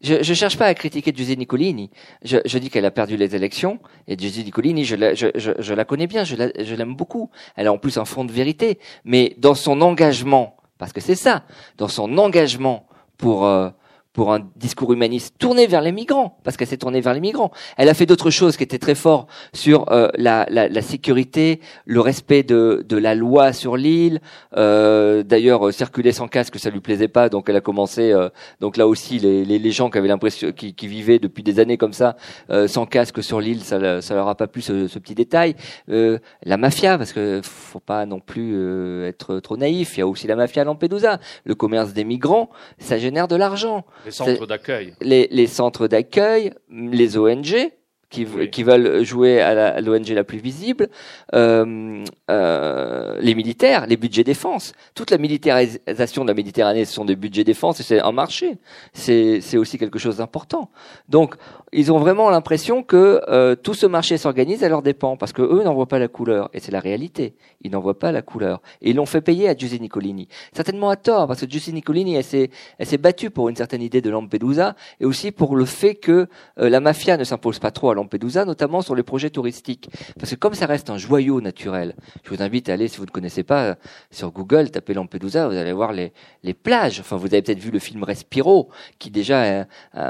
je ne cherche pas à critiquer Giuseppe Nicolini. Je, je dis qu'elle a perdu les élections, et Giuseppe Nicolini, je la, je, je, je la connais bien, je l'aime beaucoup. Elle a en plus un fond de vérité, mais dans son engagement, parce que c'est ça, dans son engagement pour... Euh, pour un discours humaniste tourné vers les migrants, parce qu'elle s'est tournée vers les migrants. Elle a fait d'autres choses qui étaient très fortes sur euh, la, la, la, sécurité, le respect de, de la loi sur l'île. Euh, D'ailleurs, euh, circuler sans casque, ça lui plaisait pas, donc elle a commencé. Euh, donc là aussi, les, les, gens qui avaient l'impression, qui, qui, vivaient depuis des années comme ça, euh, sans casque sur l'île, ça, ça leur a pas plu ce, ce petit détail. la mafia, parce que faut pas non plus être trop naïf. Il y a aussi la mafia à Lampedusa. Le commerce des migrants, ça génère de l'argent. Les centres d'accueil. Les, les, centres d'accueil, les ONG, qui, oui. qui veulent jouer à l'ONG la, la, plus visible, euh, euh, les militaires, les budgets défense. Toute la militarisation de la Méditerranée, ce sont des budgets défense et c'est un marché. C'est aussi quelque chose d'important. Donc, ils ont vraiment l'impression que euh, tout ce marché s'organise à leur dépens, parce que eux n'en voient pas la couleur, et c'est la réalité. Ils n'en voient pas la couleur, et ils l'ont fait payer à Giuseppe Nicolini. Certainement à tort, parce que Giuseppe Nicolini, elle s'est, elle s'est battue pour une certaine idée de Lampedusa, et aussi pour le fait que euh, la mafia ne s'impose pas trop à Lampedusa, notamment sur les projets touristiques, parce que comme ça reste un joyau naturel, je vous invite à aller, si vous ne connaissez pas, sur Google, tapez Lampedusa, vous allez voir les, les plages. Enfin, vous avez peut-être vu le film Respiro, qui déjà euh,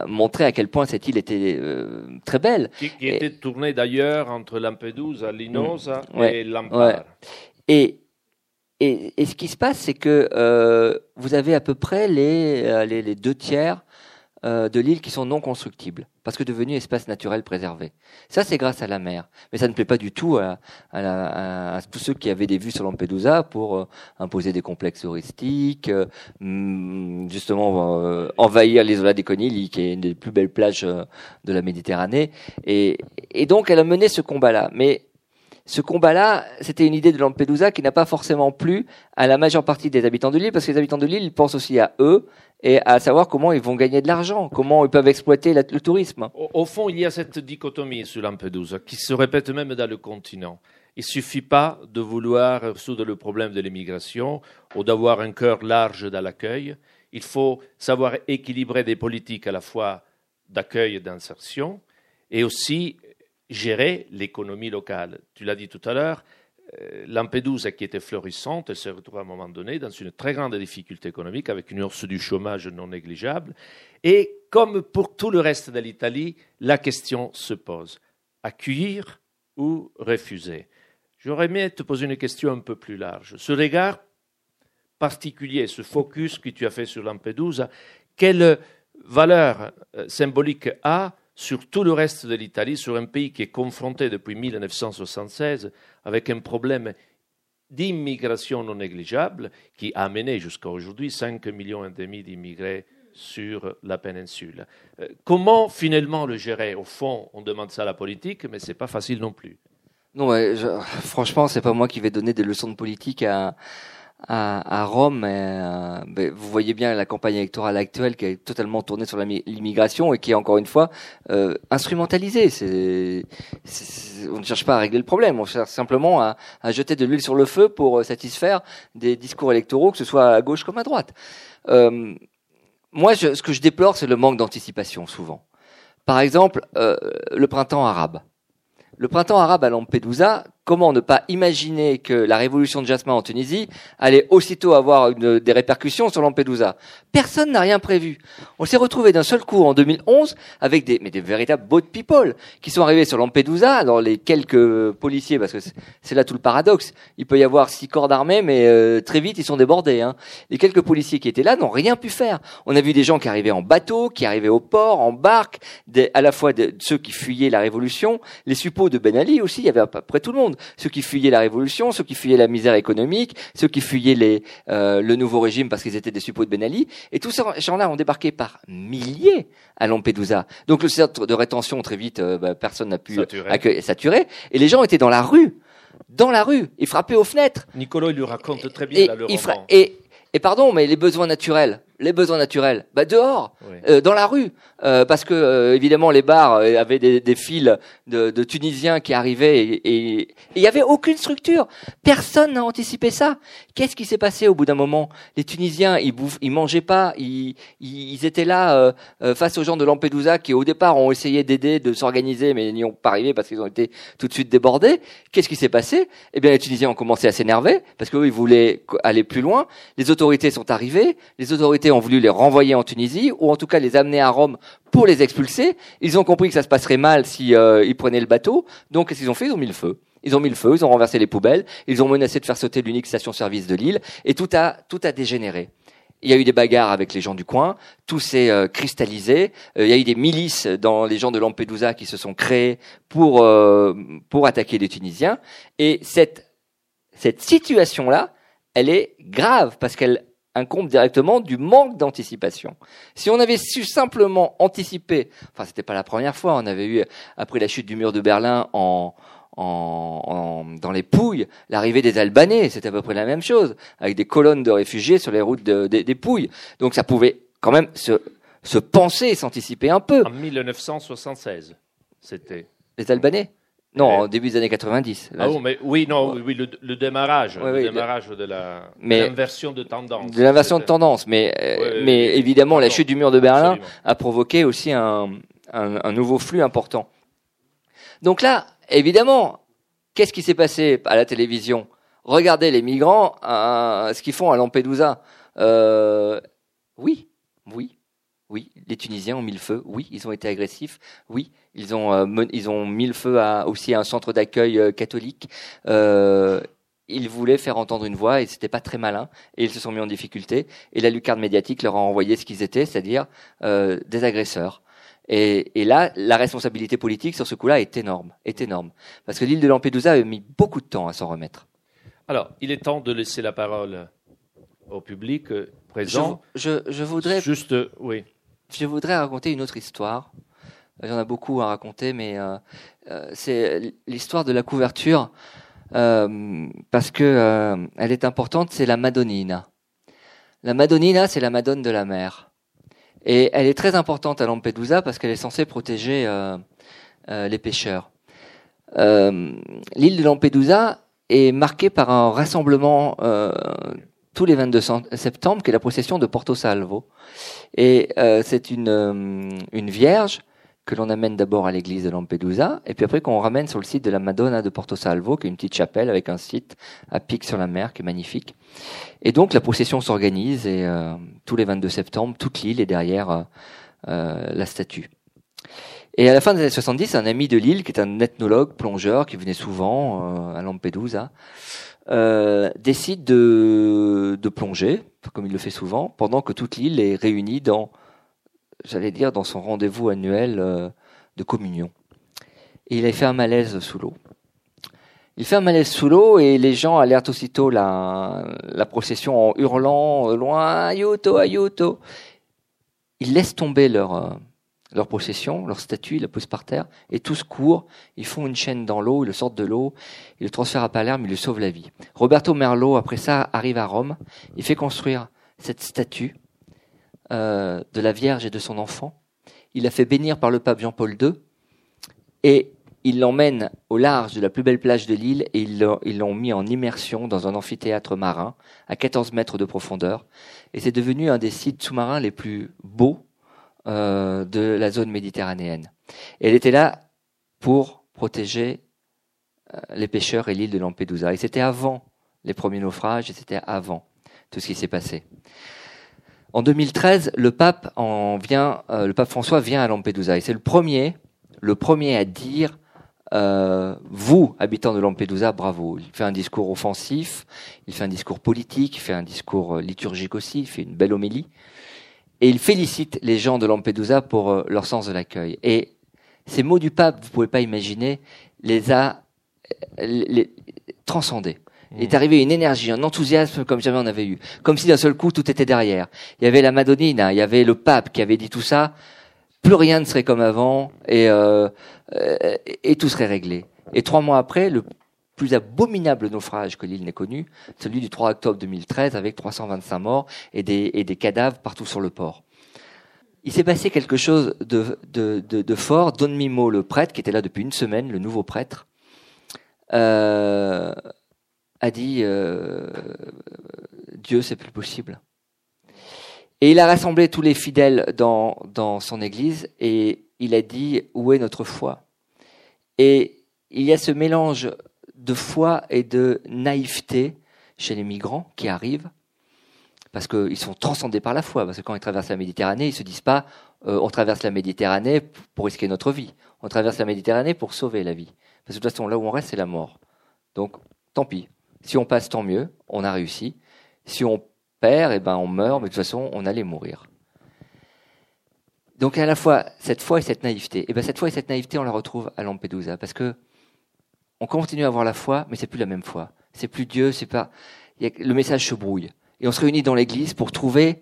montrait à quel point cette île était euh, très belle. Qui, qui était tournée d'ailleurs entre Lampedusa, Linosa mmh. ouais, et Lampard. Ouais. Et, et, et, ce qui se passe, c'est que euh, vous avez à peu près les, les, les deux tiers euh, de l'île qui sont non constructibles, parce que devenus espace naturel préservé. Ça, c'est grâce à la mer. Mais ça ne plaît pas du tout à, à, à tous ceux qui avaient des vues sur Lampedusa pour euh, imposer des complexes touristiques, euh, justement euh, envahir l'isola des Conilles, qui est une des plus belles plages euh, de la Méditerranée. Et, et donc, elle a mené ce combat-là. Mais ce combat-là, c'était une idée de Lampedusa qui n'a pas forcément plu à la majeure partie des habitants de l'île, parce que les habitants de l'île, pensent aussi à eux et à savoir comment ils vont gagner de l'argent, comment ils peuvent exploiter le tourisme. Au, au, fond, il y a cette dichotomie sur Lampedusa qui se répète même dans le continent. Il suffit pas de vouloir résoudre le problème de l'immigration ou d'avoir un cœur large dans l'accueil. Il faut savoir équilibrer des politiques à la fois d'accueil et d'insertion et aussi gérer l'économie locale. Tu l'as dit tout à l'heure, euh, Lampedusa, qui était florissante, elle se retrouve à un moment donné dans une très grande difficulté économique avec une hausse du chômage non négligeable. Et comme pour tout le reste de l'Italie, la question se pose accueillir ou refuser? J'aurais aimé te poser une question un peu plus large. Ce regard particulier, ce focus que tu as fait sur Lampedusa, quelle valeur euh, symbolique a sur tout le reste de l'Italie, sur un pays qui est confronté depuis 1976 avec un problème d'immigration non négligeable qui a amené jusqu'à aujourd'hui 5 millions d'immigrés sur la péninsule. Euh, comment finalement le gérer? Au fond, on demande ça à la politique, mais c'est pas facile non plus. Non, ouais, je, franchement, c'est pas moi qui vais donner des leçons de politique à, à, à Rome. Euh, ben, vous voyez bien la campagne électorale actuelle qui est totalement tournée sur l'immigration et qui est encore une fois euh, instrumentalisée. C'est, on ne cherche pas à régler le problème, on cherche simplement à, à jeter de l'huile sur le feu pour satisfaire des discours électoraux, que ce soit à gauche comme à droite. Euh, moi, je, ce que je déplore, c'est le manque d'anticipation souvent. Par exemple, euh, le printemps arabe. Le printemps arabe à Lampedusa, comment ne pas imaginer que la révolution de Jasmin en Tunisie allait aussitôt avoir des répercussions sur Lampedusa Personne n'a rien prévu. On s'est retrouvé d'un seul coup en 2011 avec des, mais des véritables boat people qui sont arrivés sur Lampedusa. Alors les quelques policiers, parce que c'est là tout le paradoxe, il peut y avoir six corps d'armée, mais euh, très vite ils sont débordés. Hein. Les quelques policiers qui étaient là n'ont rien pu faire. On a vu des gens qui arrivaient en bateau, qui arrivaient au port, en barque, à la fois de, ceux qui fuyaient la révolution, les suppôts de Ben Ali aussi, il y avait à peu près tout le monde. Ceux qui fuyaient la révolution, ceux qui fuyaient la misère économique, ceux qui fuyaient les, euh, le nouveau régime parce qu'ils étaient des suppôts de Ben Ali. Et tous ces gens-là ont débarqué par milliers à Lampedusa. Donc le centre de rétention, très vite, euh, bah, personne n'a pu Saturé. accueillir, saturé. Et les gens étaient dans la rue, dans la rue, ils frappaient aux fenêtres. Nicolas, il lui raconte très bien Et, le roman. et, et pardon, mais les besoins naturels, les besoins naturels, bah dehors, Oui. euh, dans la rue, euh, parce que euh, évidemment les bars euh, avaient des, des fils de, de Tunisiens qui arrivaient et il y avait aucune structure. Personne n'a anticipé ça. Qu'est-ce qui s'est passé au bout d'un moment? Les Tunisiens, ils bouffent, ils mangeaient pas, ils, ils, étaient là euh, euh, face aux gens de Lampedusa qui au départ ont essayé d'aider, de s'organiser, mais n'y ont pas arrivé parce qu'ils ont été tout de suite débordés. Qu'est-ce qui s'est passé? Eh bien, les Tunisiens ont commencé à s'énerver parce qu'eux, ils voulaient aller plus loin. Les autorités sont arrivées. Les autorités ont voulu les renvoyer en Tunisie ou en tout cas les amener à Rome pour les expulser. Ils ont compris que ça se passerait mal si euh, ils prenaient le bateau. Donc, qu'est-ce qu'ils ont fait? Ils ont mis le feu. Ils ont mis le feu, ils ont renversé les poubelles, ils ont menacé de faire sauter l'unique station-service de l'île, et tout a tout a dégénéré. Il y a eu des bagarres avec les gens du coin, tout s'est euh, cristallisé. Euh, il y a eu des milices dans les gens de Lampedusa qui se sont créés pour euh, pour attaquer les Tunisiens. Et cette cette situation-là, elle est grave parce qu'elle incombe directement du manque d'anticipation. Si on avait su simplement anticiper, enfin c'était pas la première fois, on avait eu après la chute du mur de Berlin en en, en- dans les Pouilles, l'arrivée des Albanais, c'était à peu près la même chose, avec des colonnes de réfugiés sur les routes de- des- des Pouilles. Donc ça pouvait quand même se, se penser s'anticiper un peu. En 1976, c'était. Les Albanais Non, au début des années 90. Ah bon, mais oui, non, oui, oui, le, le démarrage, Oui, le oui, démarrage de la Mais- l'inversion de tendance. de l'inversion de tendance, mais, euh, mais oui. évidemment, la chute du mur de Berlin Absolument. a provoqué aussi un, un, un nouveau flux important. Donc là, évidemment, qu'est-ce qui s'est passé à la télévision? Regardez les migrants, euh, ce qu'ils font à Lampedusa. Euh, oui, oui, oui, les Tunisiens ont mis le feu. Oui, ils ont été agressifs. Oui, ils ont euh, ils ont mis le feu à, aussi à un centre d'accueil euh, catholique. Euh, ils voulaient faire entendre une voix et c'était pas très malin et ils se sont mis en difficulté et la lucarne médiatique leur a envoyé ce qu'ils étaient, c'est-à-dire euh, des agresseurs. Et, et là, la responsabilité politique sur ce coup-là est énorme, est énorme, parce que l'île de Lampedusa a mis beaucoup de temps à s'en remettre. Alors, il est temps de laisser la parole au public Je, présent. je, je voudrais, Juste, oui. Je voudrais raconter une autre histoire. Il y en a beaucoup à raconter, mais euh, euh, c'est l'histoire de la couverture euh, parce que elle est importante. C'est la Madonnina. La Madonnina, c'est la Madone de la mer, et elle est très importante à Lampedusa parce qu'elle est censée protéger les pêcheurs. L'île de Lampedusa est marquée par un rassemblement tous les 22 cent- septembre, qui est la procession de Porto Salvo. Et euh, c'est une, euh, une vierge que l'on amène d'abord à l'église de Lampedusa, et puis après qu'on ramène sur le site de la Madonna de Porto Salvo, qui est une petite chapelle avec un site à pic sur la mer, qui est magnifique. Et donc la procession s'organise, et euh, tous les 22 septembre, toute l'île est derrière euh, euh, la statue. Et à la fin des années 70, un ami de l'île, qui est un ethnologue, plongeur, qui venait souvent euh, à Lampedusa, euh, décide de, de plonger, comme il le fait souvent, pendant que toute l'île est réunie dans, j'allais dire, dans son rendez-vous annuel euh, de communion. Et il a fait un malaise sous l'eau. Il fait un malaise sous l'eau et les gens alertent aussitôt la, la procession en hurlant au loin Ayuto, Ayuto. Ils laissent tomber leur, euh, leur procession, leur statue, ils la posent par terre et tous courent. Ils font une chaîne dans l'eau, ils le sortent de l'eau, ils le transfèrent à Palerme, ils lui sauvent la vie. Roberto Merlo, après ça, arrive à Rome. Il fait construire cette statue euh, de la Vierge et de son enfant. Il l'a fait bénir par le pape Jean-Paul II et il l'emmène au large de la plus belle plage de l'île et ils l'ont- mis en immersion dans un amphithéâtre marin à 14 mètres de profondeur. Et c'est devenu un des sites sous-marins les plus beaux euh, de la zone méditerranéenne. Et elle était là pour protéger les pêcheurs et l'île de Lampedusa. Et c'était avant les premiers naufrages et c'était avant tout ce qui s'est passé. En 2013, le pape en vient, euh, le pape François vient à Lampedusa et c'est le premier, le premier à dire euh, vous, habitants de Lampedusa, bravo. Il fait un discours offensif, il fait un discours politique, il fait un discours euh, liturgique aussi, il fait une belle homélie. Et il félicite les gens de Lampedusa pour euh, leur sens de l'accueil. Et ces mots du pape, vous pouvez pas imaginer, les a les. Il est arrivé une énergie, un enthousiasme comme jamais on avait eu. Comme si d'un seul coup tout était derrière. Il y avait la Madonnina, il y avait le pape qui avait dit tout ça. Plus rien ne serait comme avant et, euh, et tout serait réglé. Et trois mois après, le plus abominable naufrage que l'île n'ait connu, celui du 3 octobre 2013 avec 325 morts et des, et des cadavres partout sur le port. Il s'est passé quelque chose de, de, de, de fort. Don Mimo, le prêtre, qui était là depuis une semaine, le nouveau prêtre, euh, a dit euh, Dieu, c'est plus possible. Et il a rassemblé tous les fidèles dans, dans son église et il a dit Où est notre foi? Et il y a ce mélange de foi et de naïveté chez les migrants qui arrivent, parce qu'ils sont transcendés par la foi, parce que quand ils traversent la Méditerranée, ils se disent pas euh, on traverse la Méditerranée pour risquer notre vie, on traverse la Méditerranée pour sauver la vie. Parce que de toute façon, là où on reste, c'est la mort. Donc, tant pis. Si on passe, tant mieux, on a réussi. Si on perd, eh ben, on meurt, mais de toute façon, on allait mourir. Donc, à la fois, cette foi et cette naïveté. Et eh ben, cette foi et cette naïveté, on la retrouve à Lampedusa, parce que on continue à avoir la foi, mais c'est plus la même foi. C'est plus Dieu, c'est pas. le message se brouille. Et on se réunit dans l'église pour trouver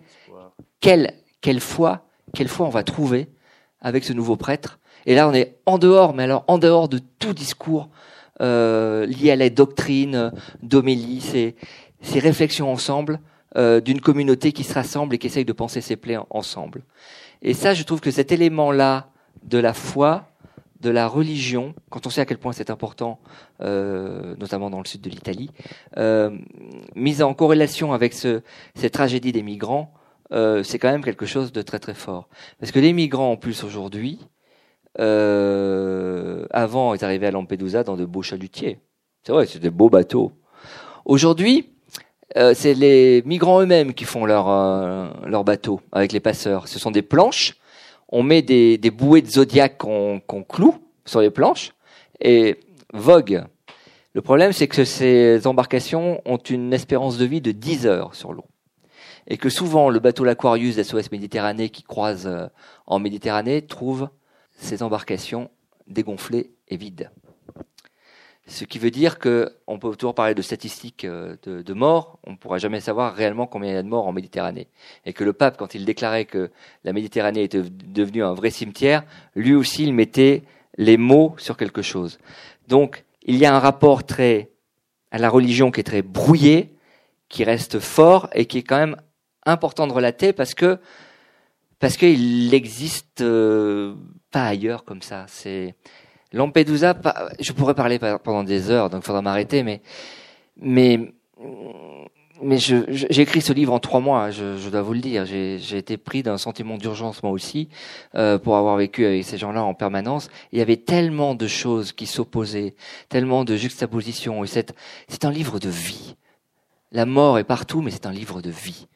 quelle, quelle foi, quelle foi on va trouver avec ce nouveau prêtre. Et là, on est en dehors, mais alors en dehors de tout discours euh, lié à la doctrine d'Omélie, ces, ces réflexions ensemble euh, d'une communauté qui se rassemble et qui essaye de penser ses plaies ensemble. Et ça, je trouve que cet élément-là de la foi, de la religion, quand on sait à quel point c'est important, euh, notamment dans le sud de l'Italie, euh, mise en corrélation avec ce, cette tragédie des migrants, euh, c'est quand même quelque chose de très très fort. Parce que les migrants en plus aujourd'hui, euh, avant ils arrivaient à Lampedusa dans de beaux chalutiers. C'est vrai, c'est des beaux bateaux. Aujourd'hui, euh, c'est les migrants eux-mêmes qui font leur euh, leur bateau avec les passeurs. Ce sont des planches on met des, bouées de zodiaque qu'on cloue sur les planches et vogue. Le problème, c'est que ces embarcations ont une espérance de vie de 10 heures sur l'eau. Et que souvent, le bateau l'Aquarius SOS Méditerranée qui croise euh, en Méditerranée trouve ces embarcations dégonflées et vides. Ce qui veut dire que on peut toujours parler de statistiques euh, de, morts, on ne pourra jamais savoir réellement combien il y a de morts en Méditerranée. Et que le pape, quand il déclarait que la Méditerranée était devenue un vrai cimetière, lui aussi, il mettait les mots sur quelque chose. Donc, il y a un rapport très à la religion qui est très brouillé, qui reste fort et qui est quand même important de relater parce que parce qu'il n'existe euh, pas ailleurs comme ça. C'est Lampedusa, je pourrais parler pendant des heures, donc faudra m'arrêter, mais mais mais j'ai écrit ce livre en trois mois, je, je dois vous le dire. J'ai été pris d'un sentiment d'urgence moi aussi, euh, pour avoir vécu avec ces gens-là en permanence. Il y avait tellement de choses qui s'opposaient, tellement de juxtapositions. Et c'est un livre de vie. La mort est partout, mais c'est un livre de vie.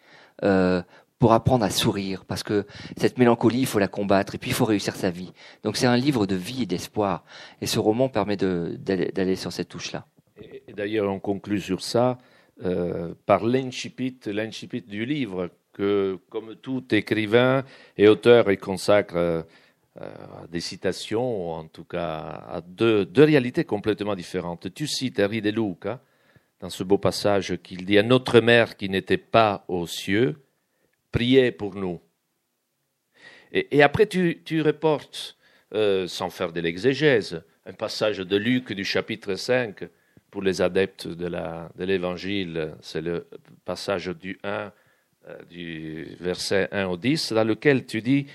Euh, pour apprendre à sourire, parce que cette mélancolie, il faut la combattre, et puis il faut réussir sa vie. Donc c'est un livre de vie et d'espoir, et ce roman permet d'aller sur cette touche-là. Et, d'ailleurs, on conclut sur ça euh, par l'incipit, l'incipit du livre, que comme tout écrivain et auteur, il consacre euh, des citations, ou en tout cas à deux, réalités complètement différentes. Tu cites Henri de Luca, dans ce beau passage qu'il dit à notre mère qui n'était pas aux cieux, priez pour nous. Et, après, tu, reportes, euh, sans faire de l'exégèse, un passage de Luc du chapitre 5 pour les adeptes de l'évangile. C'est le passage du 1, euh, du verset 1 au 10, dans lequel tu dis,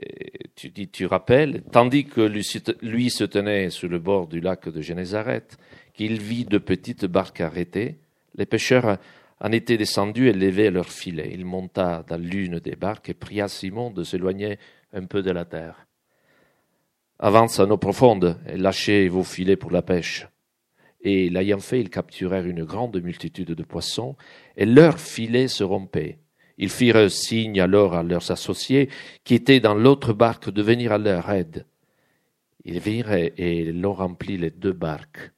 euh, tu dis, tu rappelles, tandis que lui, se tenait sur le bord du lac de Génézareth, qu'il vit de petites barques arrêtées, les pêcheurs en étaient descendus et levaient leurs filets. Il monta dans l'une des barques et pria Simon de s'éloigner un peu de la terre. Avance à eau profonde et lâchez vos filets pour la pêche. Et l'ayant fait, ils capturèrent une grande multitude de poissons, et leurs filets se rompaient. Ils firent signe alors à leurs associés, qui étaient dans l'autre barque, de venir à leur aide. Ils virent et l'ont rempli les deux barques.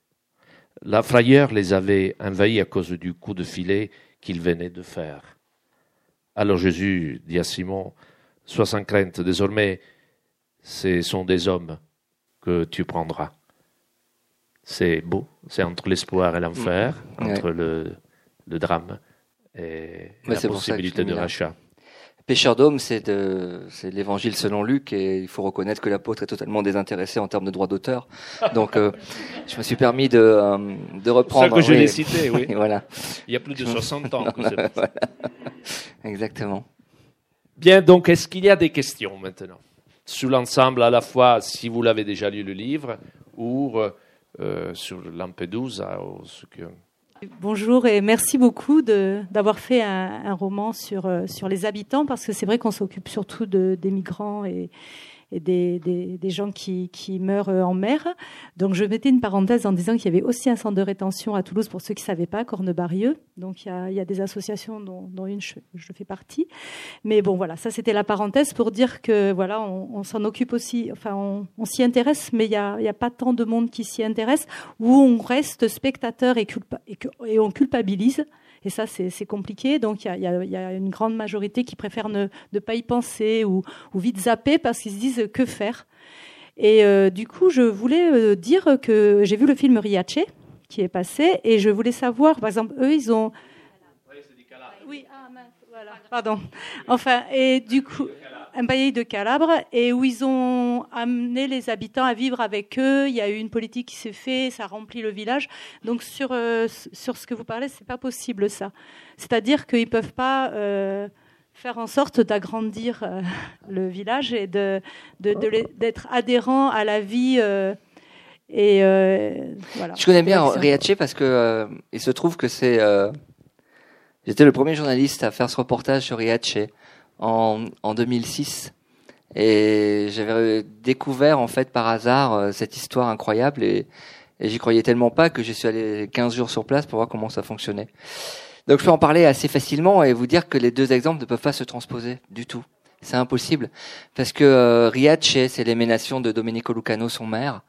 La frayeur les avait envahis à cause du coup de filet qu'ils venaient de faire. Alors Jésus dit à Simon, Sois sans crainte, désormais ce sont des hommes que tu prendras. c'est beau. C'est entre l'espoir et l'enfer, Mm. Ouais. entre le, le drame et la possibilité de rachat. Pêcheur d'hommes, c'est de, c'est l'évangile selon Luc, et il faut reconnaître que l'apôtre est totalement désintéressé en termes de droit d'auteur. Donc, euh, je me suis permis de, euh, de reprendre. que je oui. l'ai cité, oui. Voilà, Il y a plus de 60 ans que Voilà. exactement. Bien, donc est-ce qu'il y a des questions maintenant? Sur l'ensemble, à la fois, si vous l'avez déjà lu le livre, ou euh, euh, sur Lampedusa, ou ce que... Bonjour et merci beaucoup d'avoir fait un, roman sur, euh, sur les habitants parce que c'est vrai qu'on s'occupe surtout de, des migrants et des, des, gens qui, qui meurent euh, en mer. Donc je mettais une parenthèse en disant qu'il y avait aussi un centre de rétention à Toulouse pour ceux qui ne savaient pas, Cornebarieux. Donc il y a, il y a des associations dont, dont une je, fais partie. Mais bon voilà, ça c'était la parenthèse pour dire que voilà, on, s'en occupe aussi, enfin on, s'y intéresse, mais il n'y a, a pas tant de monde qui s'y intéresse où on reste spectateur et, culpa- et, et on culpabilise. Et ça, c'est compliqué. Donc, il y a, y y une grande majorité qui préfère ne, ne pas y penser ou, ou vite zapper parce qu'ils se disent que faire? Et euh, du coup, je voulais euh, dire que j'ai vu le film Riace qui est passé et je voulais savoir, par exemple, eux, ils ont. Oui, ah mince, voilà, pardon. Enfin, et du coup, un bailli de Calabre, et où ils ont amené les habitants à vivre avec eux. Il y a eu une politique qui s'est faite, ça remplit le village. Donc sur, euh, sur ce que vous parlez, c'est pas possible ça. C'est-à-dire qu'ils peuvent pas euh, faire en sorte d'agrandir euh, le village et de, de- de d'être adhérents à la vie. et voilà. Je connais bien. Riace parce que il se trouve que c'est j'étais le premier journaliste à faire ce reportage sur Riace en, en 2006 et j'avais découvert en fait par hasard euh, cette histoire incroyable et, et j'y croyais tellement pas que je suis allé 15 jours sur place pour voir comment ça fonctionnait. Donc je peux en parler assez facilement et vous dire que les deux exemples ne peuvent pas se transposer du tout. C'est impossible parce que euh, Riace, c'est l'émanation de Domenico Lucano, son maire,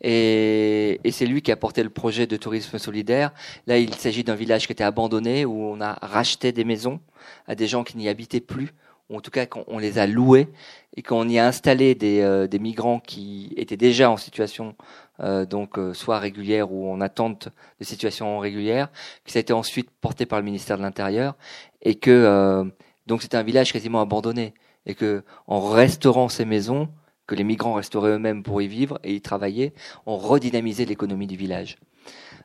et, et c'est lui qui a porté le projet de tourisme solidaire. Là, il s'agit d'un village qui était abandonné où on a racheté des maisons à des gens qui n'y habitaient plus, ou en tout cas qu'on on les a loués et qu'on y a installé des, euh, des migrants qui étaient déjà en situation euh, donc euh, soit régulière ou en attente de situation régulière, que ça a été ensuite porté par le ministère de l'Intérieur et que donc c'était un village quasiment abandonné et que en restaurant ces maisons que les migrants resteraient eux-mêmes pour y vivre et y travailler, on redynamisait l'économie du village.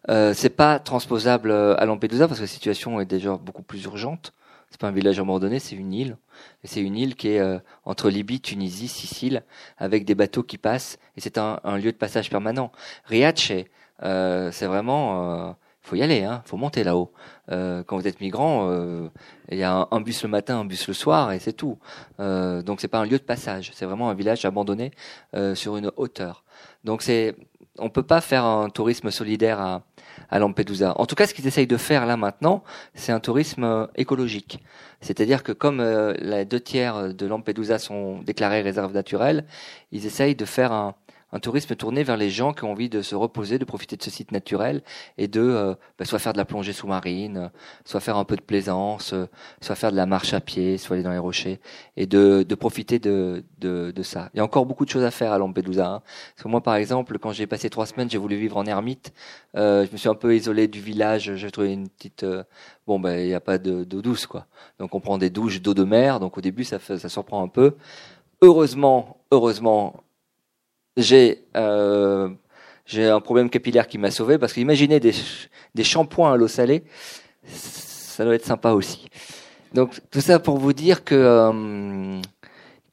Euh, c'est pas transposable à Lampedusa parce que la situation est déjà beaucoup plus urgente. C'est pas un village abandonné, c'est une île. C'est une île qui est euh, entre Libye, Tunisie, Sicile, avec des bateaux qui passent. Et c'est un, un lieu de passage permanent. Riace, euh, c'est vraiment, euh, faut y aller, hein, faut monter là-haut. Euh, quand vous êtes migrant, euh, il y a un, un bus le matin, un bus le soir, et c'est tout. Euh, donc c'est pas un lieu de passage, c'est vraiment un village abandonné sur une hauteur. Donc c'est, on peut pas faire un tourisme solidaire à, à Lampedusa. En tout cas, ce qu'ils essayent de faire là maintenant, c'est un tourisme euh, écologique. C'est-à-dire que comme euh, les deux tiers de Lampedusa sont déclarés réserves naturelles, ils essayent de faire un, un tourisme tourné vers les gens qui ont envie de se reposer, de profiter de ce site naturel et de euh, bah, soit faire de la plongée sous-marine, euh, soit faire un peu de plaisance, euh, soit faire de la marche à pied, soit aller dans les rochers et de, de profiter de, de, de ça. Il y a encore beaucoup de choses à faire à Lampedusa. Hein. Moi, par exemple, quand j'ai passé trois semaines, j'ai voulu vivre en ermite. Euh, je me suis un peu isolé du village. J'ai trouvé une petite euh, bon, ben il n'y a pas de- d'eau douce quoi. Donc on prend des douches d'eau de mer. Donc au début, ça, fait- ça surprend un peu. Heureusement, heureusement, j'ai euh, j'ai un problème capillaire qui m'a sauvé parce qu'imaginez des, des shampoings à l'eau salée, ça doit être sympa aussi. Donc tout ça pour vous dire que euh,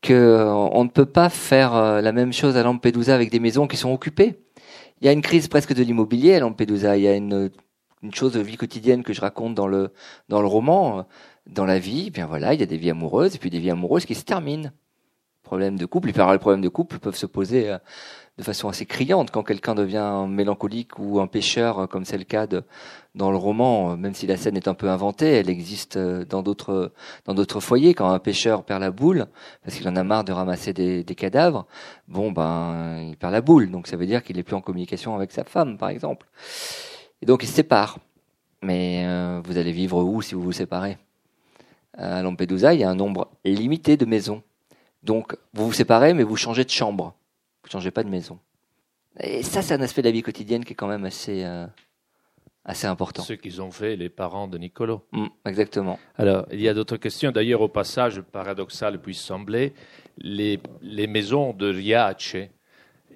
que euh, on ne peut pas faire euh, la même chose à Lampedusa avec des maisons qui sont occupées. Il y a une crise presque de l'immobilier à Lampedusa. Il y a une une chose de vie quotidienne que je raconte dans le dans le roman. Dans la vie, bien voilà, il y a des vies amoureuses et puis des vies amoureuses qui se terminent problèmes de couple. Les problèmes de couple peuvent se poser euh, de façon assez criante quand quelqu'un devient mélancolique ou un pêcheur, euh, comme c'est le cas de, dans le roman. euh, Même si la scène est un peu inventée, elle existe dans d'autres dans d'autres foyers. Quand un pêcheur perd la boule parce qu'il en a marre de ramasser des, des cadavres, bon ben il perd la boule. Donc ça veut dire qu'il est plus en communication avec sa femme, par exemple. Et donc il se sépare. Mais euh, vous allez vivre où si vous vous séparez? À Lampedusa, il y a un nombre limité de maisons. Donc, vous vous séparez, mais vous changez de chambre. Vous changez pas de maison. Et ça, c'est un aspect de la vie quotidienne qui est quand même assez, euh, assez important. Ce qu'ils ont fait les parents de Nicolo. Mm, exactement. Alors, il y a d'autres questions. D'ailleurs, au passage, paradoxal puisse sembler, les, les maisons de Riace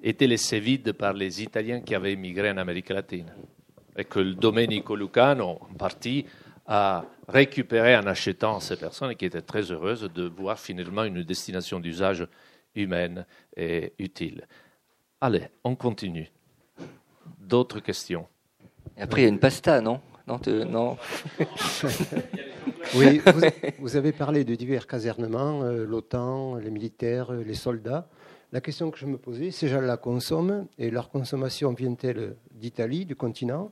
étaient laissées vides par les Italiens qui avaient émigré en Amérique latine. Et que le Domenico Lucano, en partie, a récupéré en achetant ces personnes qui étaient très heureuses de voir finalement une destination d'usage humaine et utile. Allez, on continue. D'autres questions? Et après, il y a une pasta, non? Non, non. Oui, vous, avez parlé de divers casernements, euh, l'OTAN, les militaires, euh, les soldats. La question que je me posais, ces gens la consomment et leur consommation vient-elle d'Italie, du continent,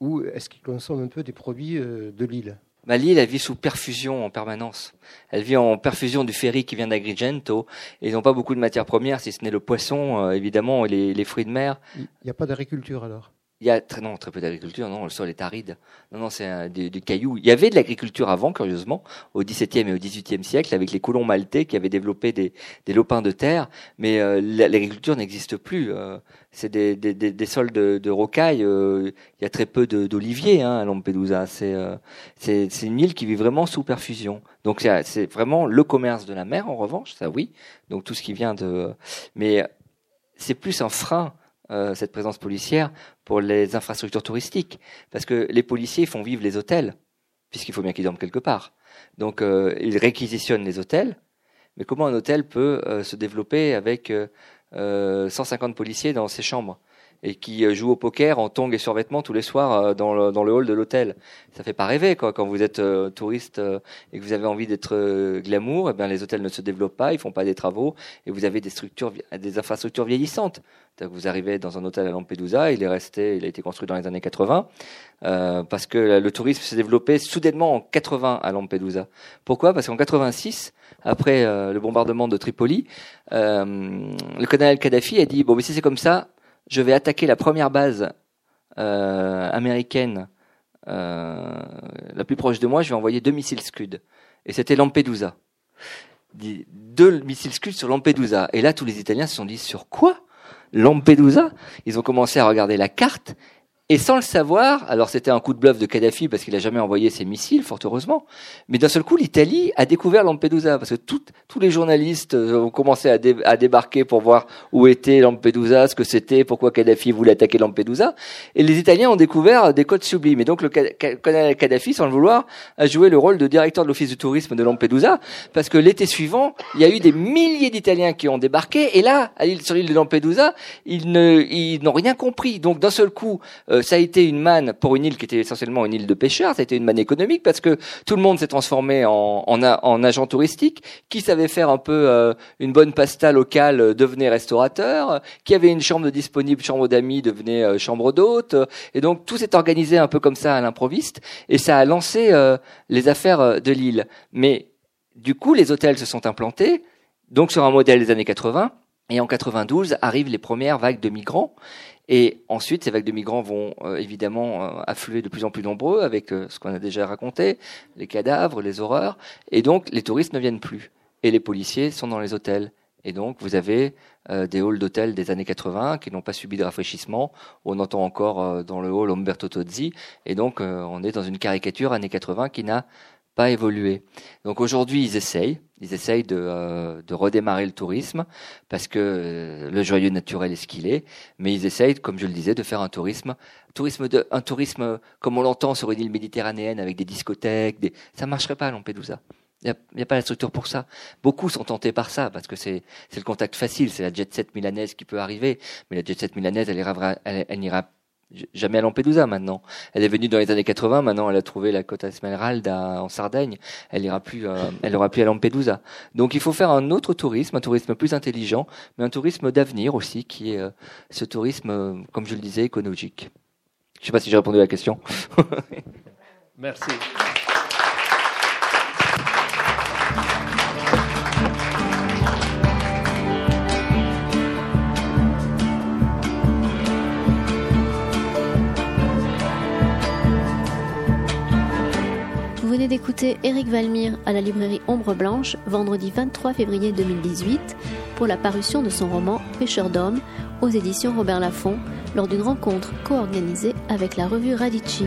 ou est-ce qu'ils consomment un peu des produits euh, de l'île? Bah, L'île, elle vit sous perfusion en permanence. Elle vit en perfusion du ferry qui vient d'Agrigento. Et ils n'ont pas beaucoup de matières premières, si ce n'est le poisson, évidemment, et les, les fruits de mer. Il n'y a pas d'agriculture alors? Il y a très, non, très peu d'agriculture, non, le sol est aride. Non, non, c'est du, caillou. Il y avait de l'agriculture avant, curieusement, au XVIIe et au XVIIIe siècle, avec les colons maltais qui avaient développé des, des lopins de terre, mais euh, l'agriculture n'existe plus. Euh, c'est des, des, des, sols de, de rocailles. Euh, il y a très peu d'oliviers hein, à Lampedusa. C'est c'est une île qui vit vraiment sous perfusion. Donc c'est vraiment le commerce de la mer, en revanche, ça oui. Donc tout ce qui vient de... Mais c'est plus un frein euh, cette présence policière pour les infrastructures touristiques, parce que les policiers font vivre les hôtels, puisqu'il faut bien qu'ils dorment quelque part. Donc euh, ils réquisitionnent les hôtels, mais comment un hôtel peut euh, se développer avec 150 policiers dans ses chambres? Et qui euh, joue au poker en tongs et survêtements tous les soirs euh, dans le, dans le hall de l'hôtel. Ça fait pas rêver quoi. Quand vous êtes euh, touriste et que vous avez envie d'être glamour, eh bien les hôtels ne se développent pas, ils font pas des travaux et vous avez des structures, des infrastructures vieillissantes. Vous arrivez dans un hôtel à Lampedusa, il est resté, il a été construit dans les années 80 euh, parce que le tourisme s'est développé soudainement en 80 à Lampedusa. Pourquoi? Parce qu'en 86, après le bombardement de Tripoli, euh, le colonel Kadhafi a dit bon mais si c'est comme ça, je vais attaquer la première base euh, américaine euh, la plus proche de moi, je vais envoyer deux missiles Scud. Et c'était Lampedusa. Deux missiles Scud sur Lampedusa. Et là, tous les Italiens se sont dit, sur quoi? Lampedusa? Ils ont commencé à regarder la carte et sans le savoir, alors c'était un coup de bluff de Kadhafi parce qu'il n'a jamais envoyé ses missiles, fort heureusement, mais d'un seul coup, l'Italie a découvert Lampedusa parce que tous les journalistes euh, ont commencé à, débarquer pour voir où était Lampedusa, ce que c'était, pourquoi Kadhafi voulait attaquer Lampedusa, et les Italiens ont découvert des côtes sublimes. Et donc le colonel Kadhafi, sans le vouloir, a joué le rôle de directeur de l'office du tourisme de Lampedusa parce que l'été suivant, il y a eu des milliers d'Italiens qui ont débarqué, et là, sur l'île de Lampedusa, ils n'ont rien compris. Donc d'un seul coup, euh, euh, ça a été une manne pour une île qui était essentiellement une île de pêcheurs. Ça a été une manne économique parce que tout le monde s'est transformé en, en, en, agent touristique. Qui savait faire un peu euh, une bonne pasta locale euh, devenait restaurateur. Qui avait une chambre disponible, chambre d'amis, devenait chambre d'hôte. Et donc tout s'est organisé un peu comme ça à l'improviste. Et ça a lancé les affaires de l'île. Mais du coup, les hôtels se sont implantés. Donc sur un modèle des années 80. Et en 92 arrivent les premières vagues de migrants. Et ensuite, ces vagues de migrants vont euh, évidemment euh, affluer de plus en plus nombreux avec euh, ce qu'on a déjà raconté, les cadavres, les horreurs. Et donc, les touristes ne viennent plus. Et les policiers sont dans les hôtels. Et donc, vous avez des halls d'hôtels des années 80 qui n'ont pas subi de rafraîchissement. On entend encore dans le hall Umberto Tozzi. Et donc, on est dans une caricature années 80 qui n'a pas évolué. Donc aujourd'hui, ils essayent, ils essayent de, euh, de redémarrer le tourisme parce que euh, le joyeux naturel est ce qu'il est, mais ils essayent, comme je le disais, de faire un tourisme, tourisme de, un tourisme comme on l'entend sur une île méditerranéenne avec des discothèques, des, ça marcherait pas à Lampedusa. Il n'y a, a, pas la structure pour ça. Beaucoup sont tentés par ça parce que c'est le contact facile, c'est la jet set milanaise qui peut arriver, mais la jet set milanaise, elle ira, elle, elle n'ira jamais à Lampedusa maintenant. Elle est venue dans les années 80, maintenant elle a trouvé la côte Esmeralda en Sardaigne, elle ira plus, euh, elle aura plus à Lampedusa. Donc il faut faire un autre tourisme, un tourisme plus intelligent, mais un tourisme d'avenir aussi, qui est euh, ce tourisme, euh, comme je le disais, écologique. Je ne sais pas si j'ai répondu à la question. Merci. D'écouter Éric Valmire à la librairie Ombre Blanche, vendredi 23 février 2018. pour la parution de son roman Pêcheur d'hommes aux éditions Robert Laffont lors d'une rencontre co-organisée avec la revue Radici.